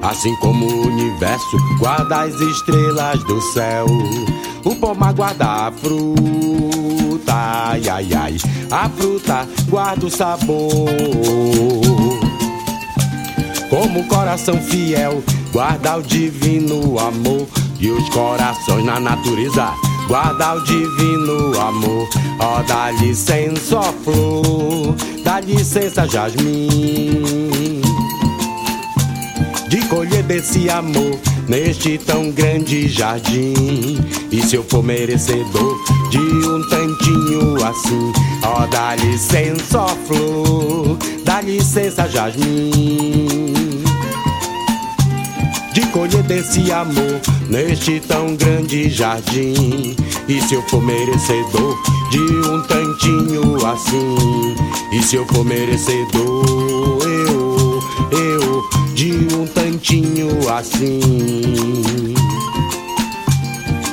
Assim como o universo guarda as estrelas do céu. O pomar guarda a fruta, ai ai ai. A fruta guarda o sabor. Como coração fiel guarda o divino amor e os corações na natureza. Guarda o divino amor, ó, oh, dá licença, ó flor, dá licença, jasmim. De colher desse amor neste tão grande jardim. E se eu for merecedor de um tantinho assim, ó, oh, dá licença, ó flor, dá licença, jasmim colher desse amor neste tão grande jardim. E se eu for merecedor de um tantinho assim, e se eu for merecedor, eu, eu, de um tantinho assim.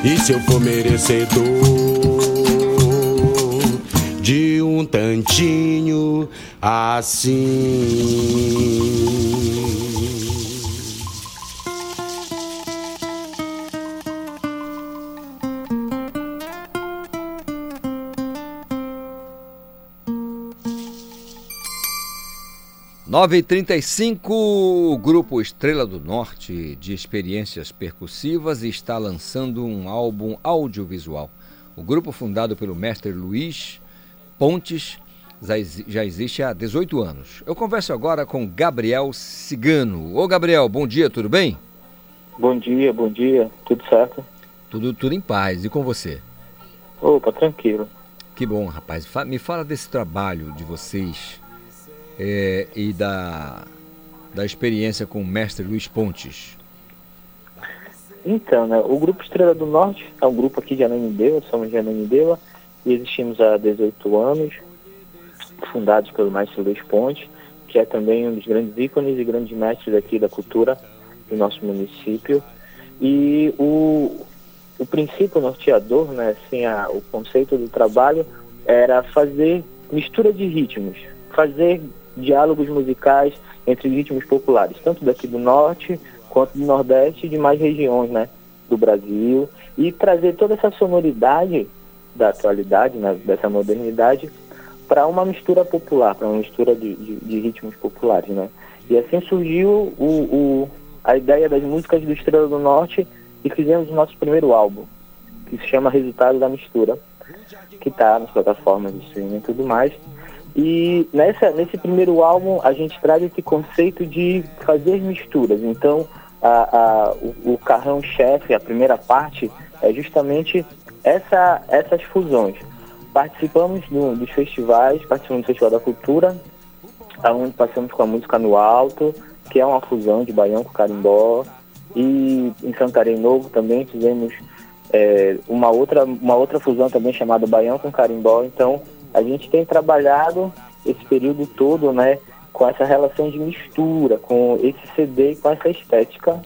E se eu for merecedor de um tantinho assim. Nove e cinco, o grupo Estrela do Norte de experiências percussivas está lançando um álbum audiovisual. O grupo, fundado pelo mestre Luiz Pontes, já existe há 18 anos. Eu converso agora com Gabriel Cigano. Ô Gabriel, bom dia, tudo bem? Bom dia, bom dia, tudo certo? Tudo, tudo em paz. E com você? Opa, tranquilo. Que bom, rapaz. Me fala desse trabalho de vocês é, e da, da experiência com o mestre Luiz Pontes? Então, né, o Grupo Estrela do Norte é um grupo aqui de Ananindeua, somos de Ananindeua, e existimos há 18 anos, fundados pelo mestre Luiz Pontes, que é também um dos grandes ícones e grandes mestres aqui da cultura do nosso município. E o, o princípio norteador, né, assim, a, o conceito do trabalho era fazer mistura de ritmos, fazer diálogos musicais entre ritmos populares, tanto daqui do norte quanto do nordeste e de mais regiões né, do Brasil, e trazer toda essa sonoridade da atualidade, né, dessa modernidade, para uma mistura popular, para uma mistura de, de, de, ritmos populares. Né? E assim surgiu o, o, a ideia das músicas do Estrela do Norte e fizemos o nosso primeiro álbum, que se chama Resultado da Mistura, que está nas plataformas de streaming e tudo mais. E nessa, nesse primeiro álbum a gente traz esse conceito de fazer misturas. Então a, a, o, o carrão-chefe, a primeira parte, é justamente essa, essas fusões. Participamos do, dos festivais, participamos do Festival da Cultura, onde passamos com a música no alto, que é uma fusão de baião com carimbó. E em Santarém Novo também fizemos é, uma, outra, uma outra fusão também chamada baião com carimbó. Então a gente tem trabalhado esse período todo, né, com essa relação de mistura, com esse CD e com essa estética.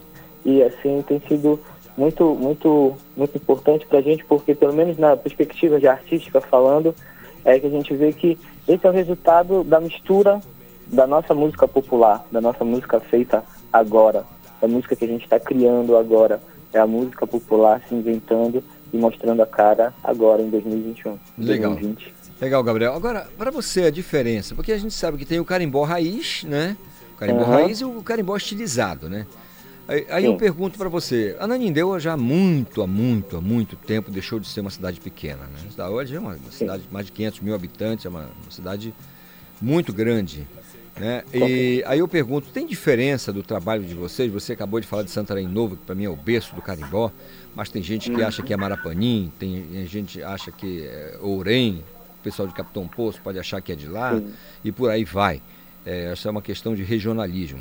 E assim tem sido muito, muito, muito importante para a gente, porque pelo menos na perspectiva de artística falando, é que a gente vê que esse é o resultado da mistura da nossa música popular, da nossa música feita agora, da música que a gente está criando agora, é a música popular se inventando e mostrando a cara agora em 2021. Legal. 2020. Legal, Gabriel. Agora, para você a diferença, porque a gente sabe que tem o carimbó raiz, né? O carimbó uhum. raiz e o carimbó estilizado, né? Aí, aí eu pergunto para você, Ananindeua já há muito, há muito, há muito tempo deixou de ser uma cidade pequena, né? Hoje é uma, uma cidade de mais de 500 mil habitantes, é uma, uma cidade muito grande. Né? E aí eu pergunto, tem diferença do trabalho de vocês? Você acabou de falar de Santarém Novo, que para mim é o berço do carimbó, mas tem gente que acha que é Marapanim, tem gente que acha que é Ourém, o pessoal de Capitão Poço pode achar que é de lá, Sim. e por aí vai. É, essa é uma questão de regionalismo.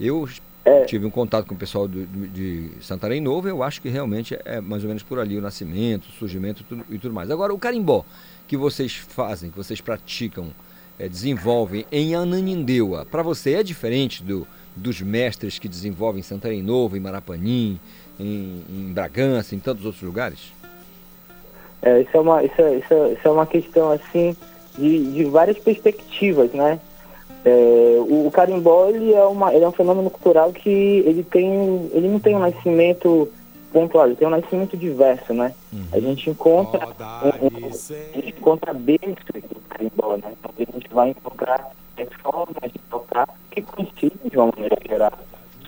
Eu é. tive um contato com o pessoal do, de Santarém Novo, eu acho que realmente é mais ou menos por ali o nascimento, o surgimento tudo, e tudo mais. Agora, o carimbó que vocês fazem, que vocês praticam, é, desenvolvem em Ananindeua, para você é diferente do, dos mestres que desenvolvem em Santarém Novo, em Marapanim, em, em Bragança, em tantos outros lugares? É, isso, é uma, isso, é, isso, é, isso é uma questão assim de, de várias perspectivas, né? É, o, o, carimbó ele é, uma, ele é um fenômeno cultural que ele tem ele não tem um nascimento pontual, ele tem um nascimento diverso, né? Uhum. A gente encontra um, um, a gente encontra berço do carimbó, né? Então, a gente vai encontrar formas de tocar que coincidem de uma maneira geral.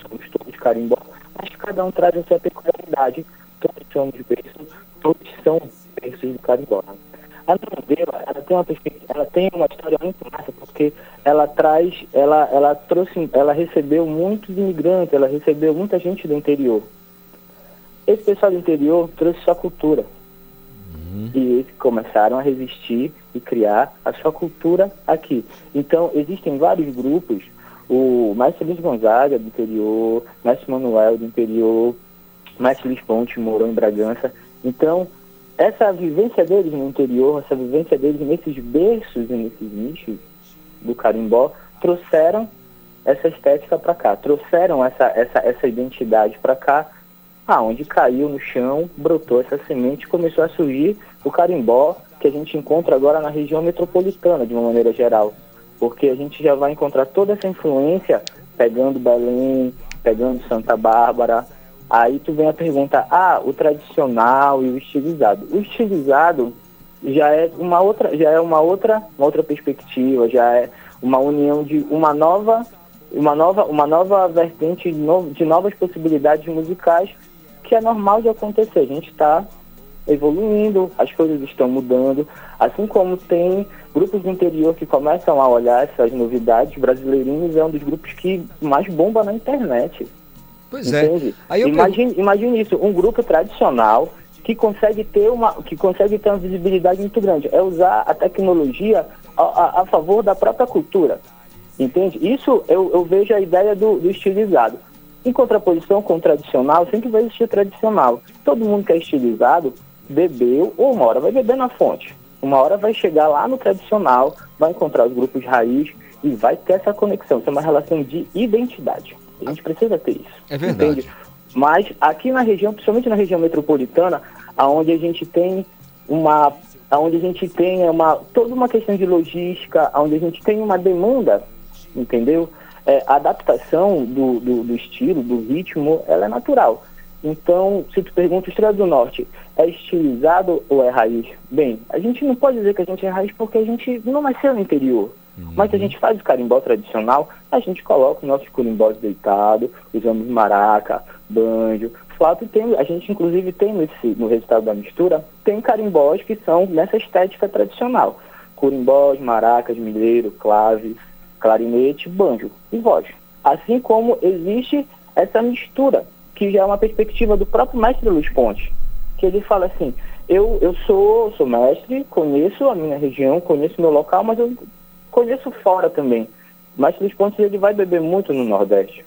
Somos todos carimbó, mas cada um traz a sua peculiaridade. Todos somos berços, todos são berços do carimbó. A novela, ela tem uma ela tem uma história muito massa, porque ela traz, ela, ela trouxe, ela recebeu muitos imigrantes, ela recebeu muita gente do interior. Esse pessoal do interior trouxe sua cultura. Uhum. E eles começaram a resistir e criar a sua cultura aqui. Então, existem vários grupos, o Mestre Luiz Gonzaga do interior, Mestre Manuel do interior, Mestre Luiz Ponte morou em Bragança. Então, essa vivência deles no interior, essa vivência deles nesses berços e nesses nichos do carimbó, trouxeram essa estética para cá, trouxeram essa, essa, essa identidade para cá, aonde caiu no chão, brotou essa semente, começou a surgir o carimbó que a gente encontra agora na região metropolitana, de uma maneira geral, porque a gente já vai encontrar toda essa influência pegando Belém, pegando Santa Bárbara, Aí tu vem a pergunta, ah, o tradicional e o estilizado. O estilizado já é uma outra, já é uma outra, uma outra perspectiva, já é uma união de uma nova, uma nova, uma nova vertente de, de novas possibilidades musicais que é normal de acontecer. A gente está evoluindo, as coisas estão mudando, assim como tem grupos do interior que começam a olhar essas novidades, Brasileirinhos é um dos grupos que mais bomba na internet. Pois é. Entende? é. Imagine, imagine isso, um grupo tradicional que consegue ter uma, que consegue ter uma visibilidade muito grande. É usar a tecnologia a, a, a favor da própria cultura. Entende? Isso eu, eu vejo a ideia do, do, estilizado. Em contraposição com o tradicional, sempre vai existir tradicional. Todo mundo que é estilizado bebeu, ou uma hora vai beber na fonte. Uma hora vai chegar lá no tradicional, vai encontrar os grupos raiz e vai ter essa conexão. Isso é uma relação de identidade. A gente precisa ter isso. É verdade. Entende? Mas aqui na região, principalmente na região metropolitana, aonde a gente tem uma onde a gente tem uma toda uma questão de logística, onde a gente tem uma demanda, entendeu? É, a adaptação do, do, do, estilo, do ritmo, ela é natural. Então, se tu pergunta, Estrela do Norte é estilizado ou é raiz? Bem, a gente não pode dizer que a gente é raiz porque a gente não nasceu no interior. Uhum. Mas se a gente faz o carimbó tradicional, a gente coloca os nossos carimbós deitados, usamos maraca, banjo, flauta e tem, a gente inclusive tem nesse, no resultado da mistura, tem carimbós que são nessa estética tradicional. Curimbós, maracas, milheiro, claves, clarinete, banjo e voz. Assim como existe essa mistura, que já é uma perspectiva do próprio mestre Luiz Ponte, que ele fala assim, eu, eu sou, sou mestre, conheço a minha região, conheço meu local, mas eu conheço fora também. O mestre Luiz Ponte ele vai beber muito no Nordeste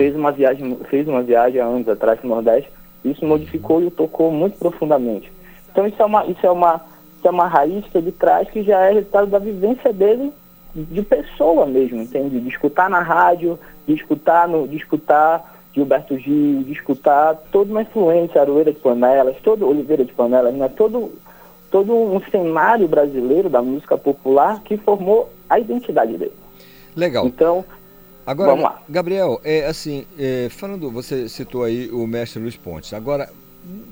fez uma viagem, fez uma viagem há anos atrás no Nordeste, isso modificou e o tocou muito profundamente. Então isso é uma, isso é uma, isso é uma raiz que ele traz que já é resultado da vivência dele de pessoa mesmo, entende? De escutar na rádio, de escutar no, de escutar Gilberto Gil, de escutar toda uma influência, Aroeira de Panelas, todo Oliveira de Panelas, né? todo, todo um cenário brasileiro da música popular que formou a identidade dele. Legal. Então, Agora, Vamos lá. Gabriel, é assim, é, falando, você citou aí o mestre Luiz Pontes. Agora,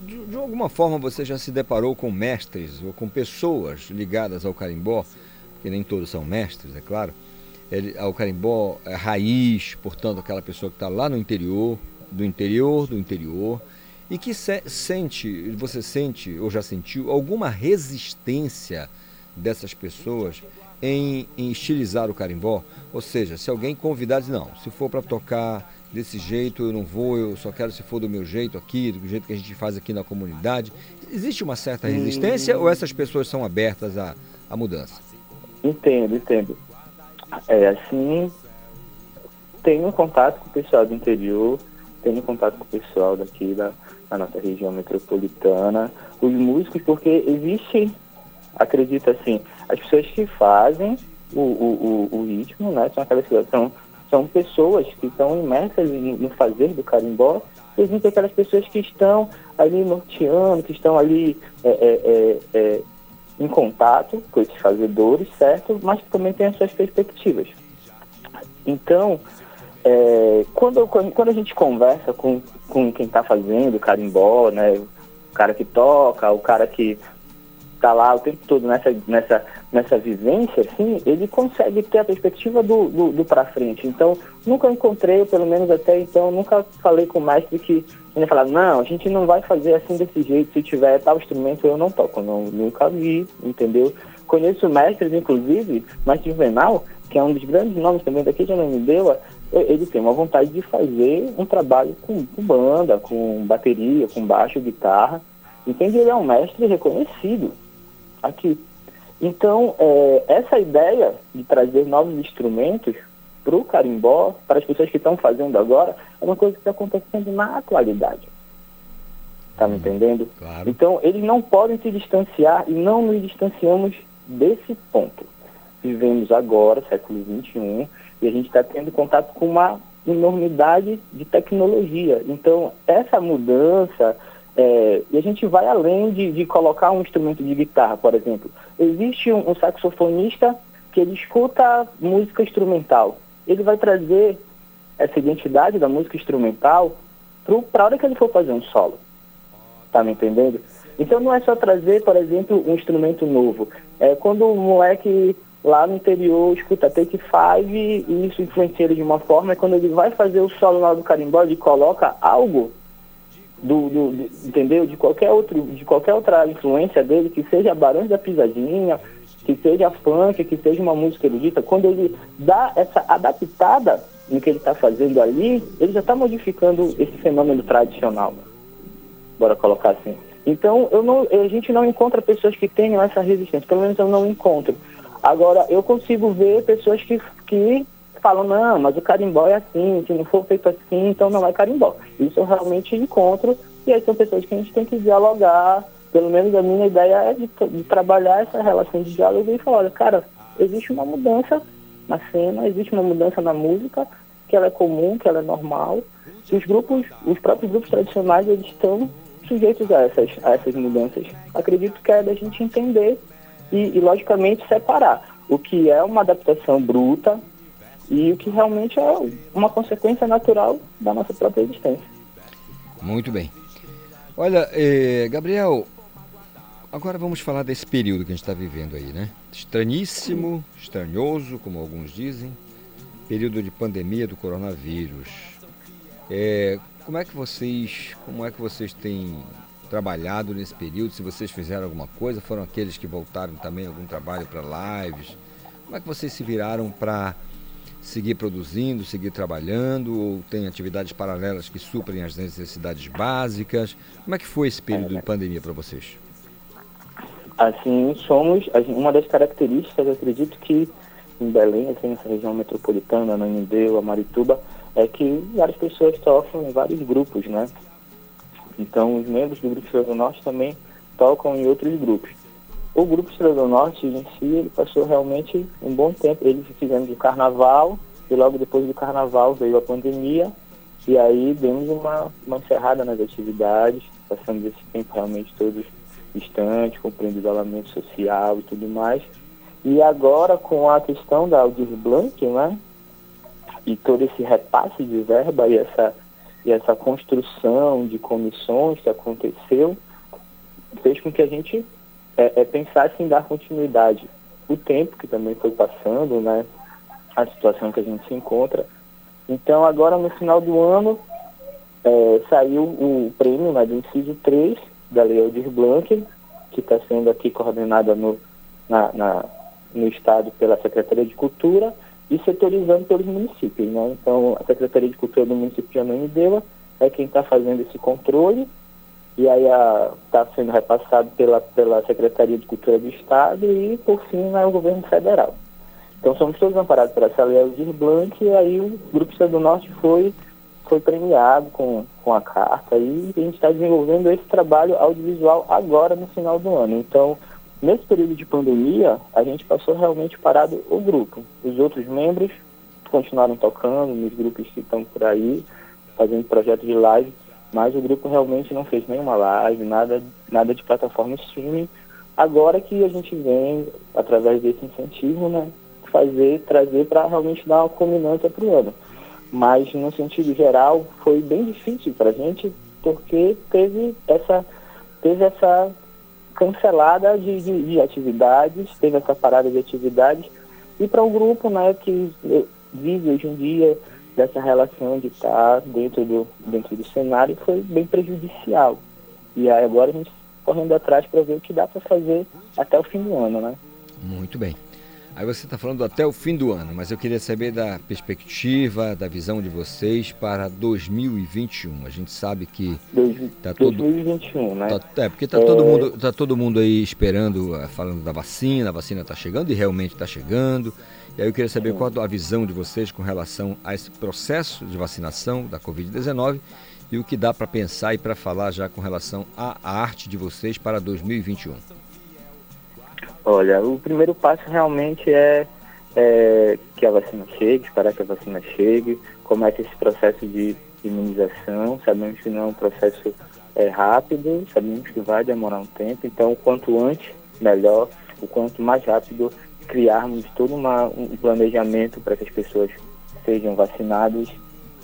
de, de, alguma forma você já se deparou com mestres ou com pessoas ligadas ao carimbó, que nem todos são mestres, é claro, ao carimbó é, raiz, portanto, aquela pessoa que está lá no interior, do interior, do interior, e que se, sente, você sente ou já sentiu alguma resistência dessas pessoas em, em, estilizar o carimbó. Ou seja, se alguém convidar, diz, não, se for para tocar desse jeito, eu não vou, eu só quero se for do meu jeito aqui, do jeito que a gente faz aqui na comunidade. Existe uma certa resistência hum. ou essas pessoas são abertas à, à mudança? Entendo, entendo. É assim, tenho contato com o pessoal do interior, tenho contato com o pessoal daqui da, da nossa região metropolitana, os músicos, porque existe, acredito assim, as pessoas que fazem o, o, o, o ritmo, né, são aquelas que são, são pessoas que estão imersas no fazer do carimbó, e existem aquelas pessoas que estão ali norteando, que estão ali é, é, é, é, em contato com esses fazedores, certo? Mas também têm as suas perspectivas. Então, é, quando, quando a gente conversa com, com quem está fazendo carimbó, né, o cara que toca, o cara que está lá o tempo todo nessa, nessa, nessa vivência, assim, ele consegue ter a perspectiva do, do, do para frente. Então, nunca encontrei, pelo menos até então, nunca falei com o mestre que ele falava, não, a gente não vai fazer assim desse jeito, se tiver tal instrumento eu não toco. Não, nunca vi, entendeu? Conheço mestres, inclusive, mestre Juvenal, que é um dos grandes nomes também daqui de Ananindeua, ele tem uma vontade de fazer um trabalho com, com banda, com bateria, com baixo, guitarra, entende? Ele é um mestre reconhecido aqui. Então, é, essa ideia de trazer novos instrumentos para o carimbó, para as pessoas que estão fazendo agora, é uma coisa que está acontecendo na atualidade. Está me entendendo? Claro. Então, eles não podem se distanciar e não nos distanciamos desse ponto. Vivemos agora, século XXI, e a gente está tendo contato com uma enormidade de tecnologia. Então, essa mudança, é, e a gente vai além de, de, colocar um instrumento de guitarra, por exemplo. Existe um, um saxofonista que ele escuta música instrumental. Ele vai trazer essa identidade da música instrumental para a hora que ele for fazer um solo. Tá me entendendo? Então não é só trazer, por exemplo, um instrumento novo. É quando o moleque lá no interior escuta Take Five e isso influencia ele de uma forma, é quando ele vai fazer o solo hora do carimbó, ele coloca algo do, do, do, entendeu? De qualquer outro, de qualquer outra influência dele, que seja Barões da Pisadinha, que seja funk, que seja uma música erudita, quando ele dá essa adaptada no que ele está fazendo ali, ele já está modificando esse fenômeno tradicional. Bora colocar assim. Então, eu não, a gente não encontra pessoas que tenham essa resistência, pelo menos eu não encontro. Agora, eu consigo ver pessoas que, que falam, não, mas o carimbó é assim, se não for feito assim, então não é carimbó. Isso eu realmente encontro, e aí são pessoas que a gente tem que dialogar, pelo menos a minha ideia é de, de trabalhar essa relação de diálogo e falar, olha, cara, existe uma mudança na cena, existe uma mudança na música, que ela é comum, que ela é normal. E os grupos, os próprios grupos tradicionais, eles estão sujeitos a essas, a essas mudanças. Acredito que é da gente entender e, e, logicamente, separar o que é uma adaptação bruta e o que realmente é uma consequência natural da nossa própria existência. Muito bem. Olha, eh, Gabriel, agora vamos falar desse período que a gente está vivendo aí, né? Estranhíssimo, estranhoso, como alguns dizem, período de pandemia do coronavírus. É, como é que vocês, como é que vocês têm trabalhado nesse período? Se vocês fizeram alguma coisa, foram aqueles que voltaram também algum trabalho para lives? Como é que vocês se viraram para seguir produzindo, seguir trabalhando, ou tem atividades paralelas que suprem as necessidades básicas? Como é que foi esse período de pandemia para vocês? Assim, somos, uma das características, acredito que em Belém, assim, nessa região metropolitana, na Nindeu, Marituba, é que várias pessoas tocam em vários grupos, né? Então, os membros do Grupo Estrela do Norte também tocam em outros grupos. O Grupo Estrela do Norte, em si, ele passou realmente um bom tempo. Eles fizeram de carnaval, e logo depois do carnaval veio a pandemia, e aí demos uma, uma encerrada nas atividades, passamos esse tempo realmente todos distantes, cumprindo isolamento social e tudo mais. E agora, com a questão da Aldir Blanc, né, e todo esse repasse de verba e essa, e essa construção de comissões que aconteceu, fez com que a gente é, é, pensasse em dar continuidade. O tempo que também foi passando, né, a situação que a gente se encontra. Então, agora no final do ano, é, saiu o prêmio né, do inciso 3 da Lei Aldir Blanc, que está sendo aqui coordenada no, na, na, no Estado pela Secretaria de Cultura e setorizando pelos municípios. Né? Então, a Secretaria de Cultura do município de Ananindeua é quem está fazendo esse controle e aí está sendo repassado pela, pela Secretaria de Cultura do Estado e, por fim, é o governo federal. Então, somos todos amparados pela essa lei Aldir Blanc e aí o Grupo Estado do Norte foi, foi premiado com, com a carta e a gente está desenvolvendo esse trabalho audiovisual agora, no final do ano. Então, Nesse período de pandemia, a gente passou realmente parado o grupo. Os outros membros continuaram tocando nos grupos que estão por aí, fazendo projetos de live, mas o grupo realmente não fez nenhuma live, nada, nada de plataforma streaming. Agora que a gente vem, através desse incentivo, né, fazer, trazer para realmente dar uma culminância para o ano. Mas, no sentido geral, foi bem difícil para a gente, porque teve essa, teve essa cancelada de, de, de, atividades, teve essa parada de atividades, e para um grupo né, que vive hoje em dia dessa relação de estar dentro do, dentro do cenário foi bem prejudicial. E aí agora a gente correndo atrás para ver o que dá para fazer até o fim do ano, né? Muito bem. Aí você está falando até o fim do ano, mas eu queria saber da perspectiva, da visão de vocês para 2021. A gente sabe que tá todo 2021, né? Tá, é porque está é... todo mundo tá todo mundo aí esperando, eh, falando da vacina. A vacina está chegando e realmente está chegando. E aí eu queria saber qual a visão de vocês com relação a esse processo de vacinação da Covid-19 e o que dá para pensar e para falar já com relação à arte de vocês para 2021. Olha, o primeiro passo realmente é, é, que a vacina chegue, esperar que a vacina chegue, comece esse processo de imunização. Sabemos que não é um processo é, rápido, sabemos que vai demorar um tempo, então quanto antes, melhor, o quanto mais rápido criarmos todo uma, um planejamento para que as pessoas sejam vacinadas,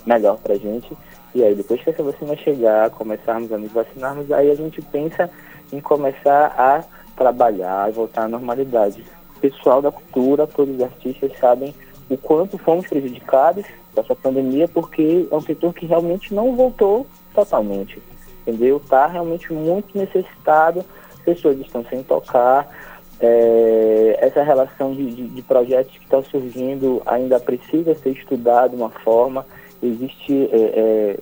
melhor para a gente. E aí, depois que essa vacina chegar, começarmos a nos vacinarmos, aí a gente pensa em começar a trabalhar e voltar à normalidade. O pessoal da cultura, todos os artistas sabem o quanto fomos prejudicados com essa pandemia, porque é um setor que realmente não voltou totalmente, entendeu? Está realmente muito necessitado, pessoas estão sem tocar, é, essa relação de, de, de projetos que estão surgindo ainda precisa ser estudada de uma forma, existe, é, é,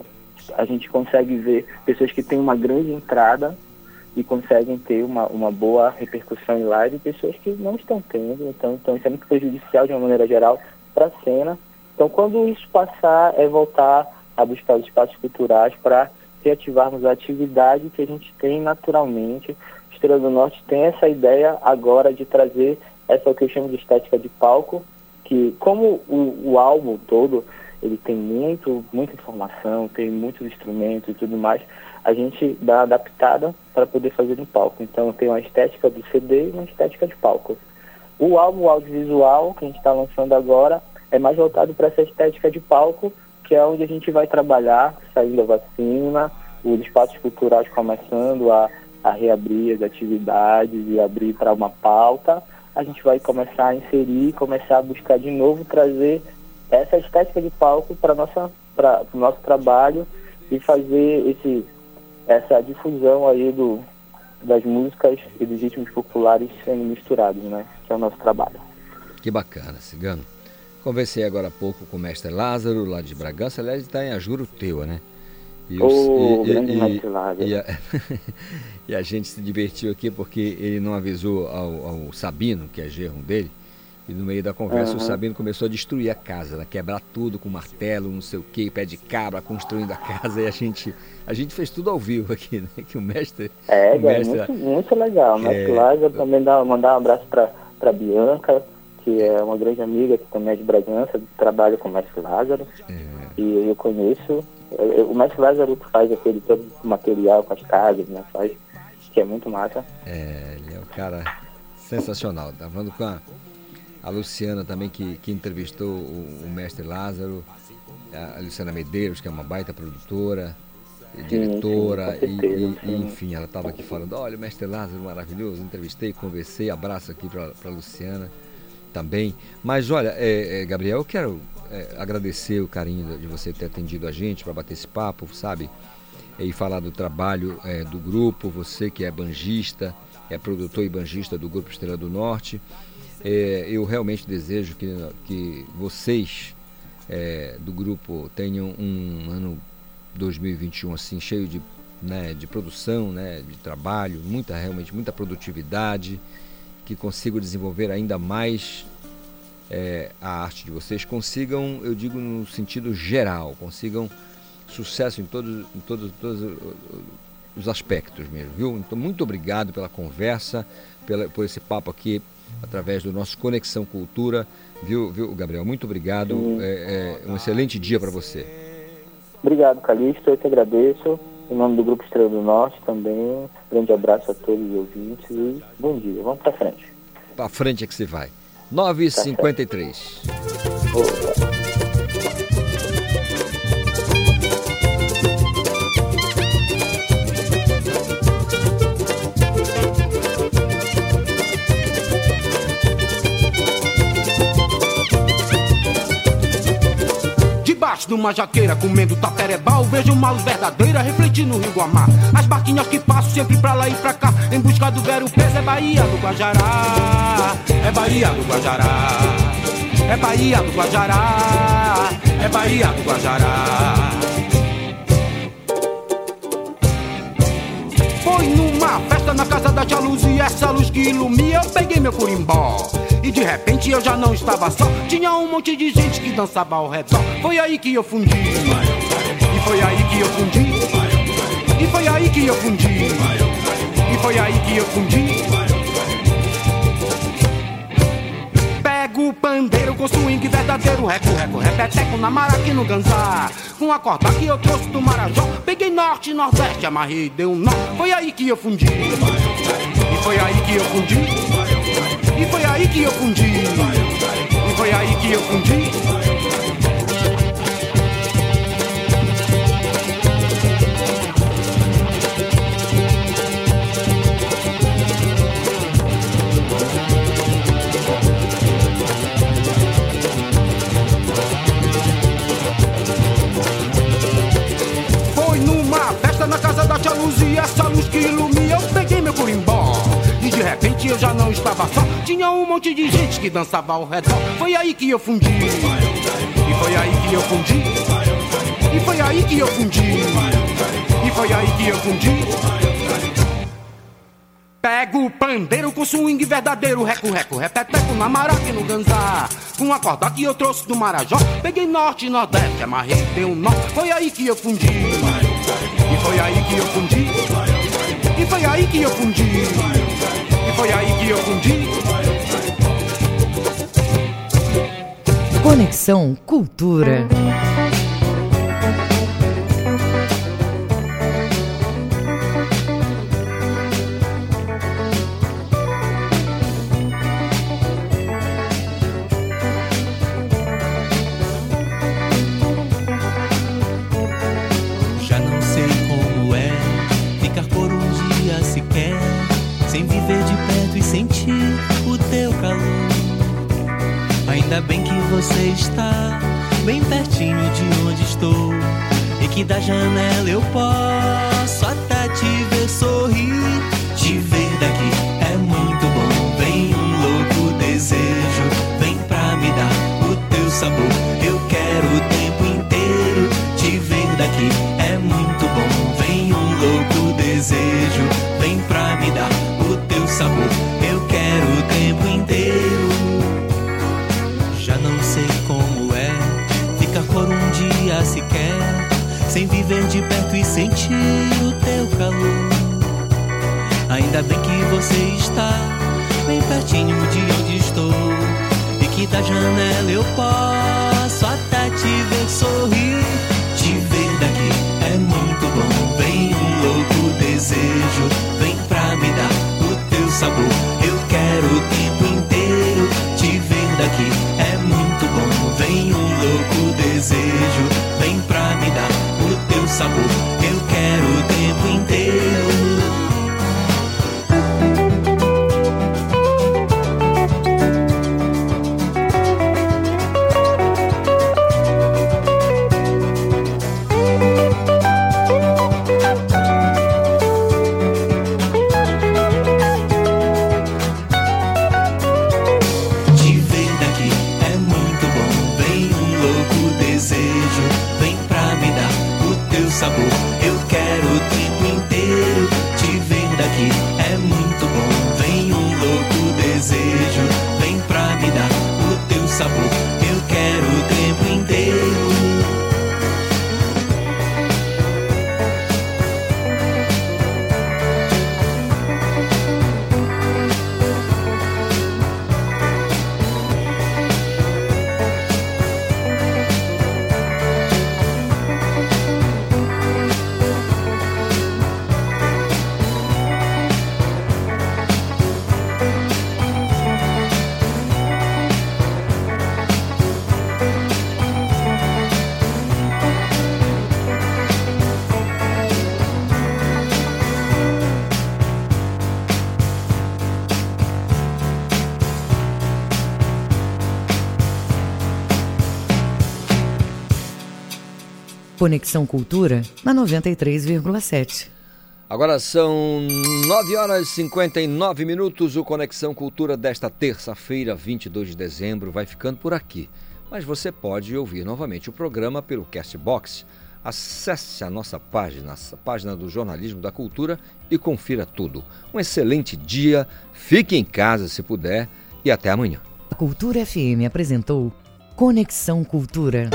a gente consegue ver pessoas que têm uma grande entrada e conseguem ter uma, uma boa repercussão em live e pessoas que não estão tendo. Então, então isso é muito prejudicial de uma maneira geral para a cena. Então, quando isso passar, é voltar a buscar os espaços culturais para reativarmos a atividade que a gente tem naturalmente. Estrela do Norte tem essa ideia agora de trazer essa que eu chamo de estética de palco, que como o, o álbum todo ele tem muito, muita informação, tem muitos instrumentos e tudo mais, a gente dá adaptada para poder fazer no palco. Então tem uma estética do CD e uma estética de palco. O álbum audiovisual que a gente está lançando agora é mais voltado para essa estética de palco, que é onde a gente vai trabalhar, saindo a vacina, os espaços culturais começando a, a reabrir as atividades e abrir para uma pauta, a gente vai começar a inserir, começar a buscar de novo trazer essa estética de palco para nossa para o nosso trabalho e fazer esse essa difusão aí do das músicas e dos ritmos populares sendo misturados, né? Que é o nosso trabalho. Que bacana, Cigano. Conversei agora há pouco com o mestre Lázaro, lá de Bragança, aliás, está em Ajuro Teua, né? E, oh, e, e, e, a, <laughs> e, a, gente se divertiu aqui porque ele não avisou ao, ao Sabino, que é gerro dele, e no meio da conversa uhum. o Sabino começou a destruir a casa, né? quebrar tudo com martelo, não sei o que, pé de cabra, construindo a <laughs> casa e a gente, a gente fez tudo ao vivo aqui, né? Que o mestre. É, o mestre, muito, muito legal. O mestre é... Lázaro também dá, mandar um abraço para Bianca, que é uma grande amiga que também é de Bragança, trabalha com o mestre Lázaro. É. E eu conheço. O mestre Lázaro faz aquele todo material com as casas, né? Faz, que é muito massa. É, ele é um cara sensacional. Tá falando com a a Luciana também que, que entrevistou o, o mestre Lázaro, a Luciana Medeiros, que é uma baita produtora, diretora, sim, sim, e, e, enfim, ela estava aqui falando, olha, o mestre Lázaro maravilhoso, entrevistei, conversei, abraço aqui para a Luciana também. Mas olha, é, é, Gabriel, eu quero é, agradecer o carinho de você ter atendido a gente para bater esse papo, sabe? E falar do trabalho é, do grupo, você que é banjista, é produtor e banjista do Grupo Estrela do Norte. É, eu realmente desejo que, que vocês é, do grupo tenham um ano 2021 assim cheio de, né, de produção, né, de trabalho, muita realmente muita produtividade, que consigam desenvolver ainda mais é, a arte de vocês, consigam, eu digo no sentido geral, consigam sucesso em todos, em todos, todos os aspectos mesmo, viu? Então muito obrigado pela conversa, pela, por esse papo aqui através do nosso Conexão Cultura. Viu, viu Gabriel? Muito obrigado. É, é, um excelente dia para você. Obrigado, Calixto. Eu que agradeço. Em nome do Grupo Estrela do Norte também. Grande abraço a todos os ouvintes e bom dia. Vamos para frente. Para frente é que se vai. 9h53. Tá Debaixo de uma jaqueira, comendo taterebal, vejo uma luz verdadeira refletindo no rio Guamá. As barquinhas que passam sempre pra lá e pra cá, em busca do vero peso, é Bahia do Guajará. É Bahia do Guajará. É Bahia do Guajará. É Bahia do Guajará. Numa festa na casa da tia Luz e essa luz que ilumina, eu peguei meu curimbó. E de repente eu já não estava só Tinha um monte de gente que dançava ao redor. Foi aí que eu fundi. E foi aí que eu fundi. E foi aí que eu fundi. E foi aí que eu fundi O pandeiro com swing verdadeiro Reco, reco, repeteco na maraca no ganzá Com a corda que eu trouxe do Marajó Peguei norte e nordeste, amarrei, deu um nó Foi aí que eu fundi E foi aí que eu fundi e foi aí que eu fundi. E foi aí que eu fundi. E essa luz que ilumina eu peguei meu curimbó. E de repente eu já não estava só Tinha um monte de gente que dançava ao redor Foi aí que eu fundi E foi aí que eu fundi E foi aí que eu fundi E foi aí que eu fundi Pego o pandeiro com swing verdadeiro, reco, reco, repeteco na maraca e no ganzá. Com a corda que eu trouxe do Marajó, peguei norte e nordeste, amarrei, dei um nó. Foi aí que eu fundi. Foi aí que eu fundi. E foi aí que eu fundi. E foi aí que eu fundi. Conexão Cultura. Você está bem pertinho de onde estou, e que da janela eu posso de perto e sentir o teu calor. Ainda bem que você está bem pertinho de onde estou e que da janela eu posso até te ver sorrir. Conexão Cultura na 93,7. Agora são 9 horas e 59 minutos. O Conexão Cultura desta terça-feira, 22 de dezembro, vai ficando por aqui. Mas você pode ouvir novamente o programa pelo Castbox. Acesse a nossa página, a página do Jornalismo da Cultura e confira tudo. Um excelente dia, fique em casa se puder e até amanhã. A Cultura FM apresentou Conexão Cultura.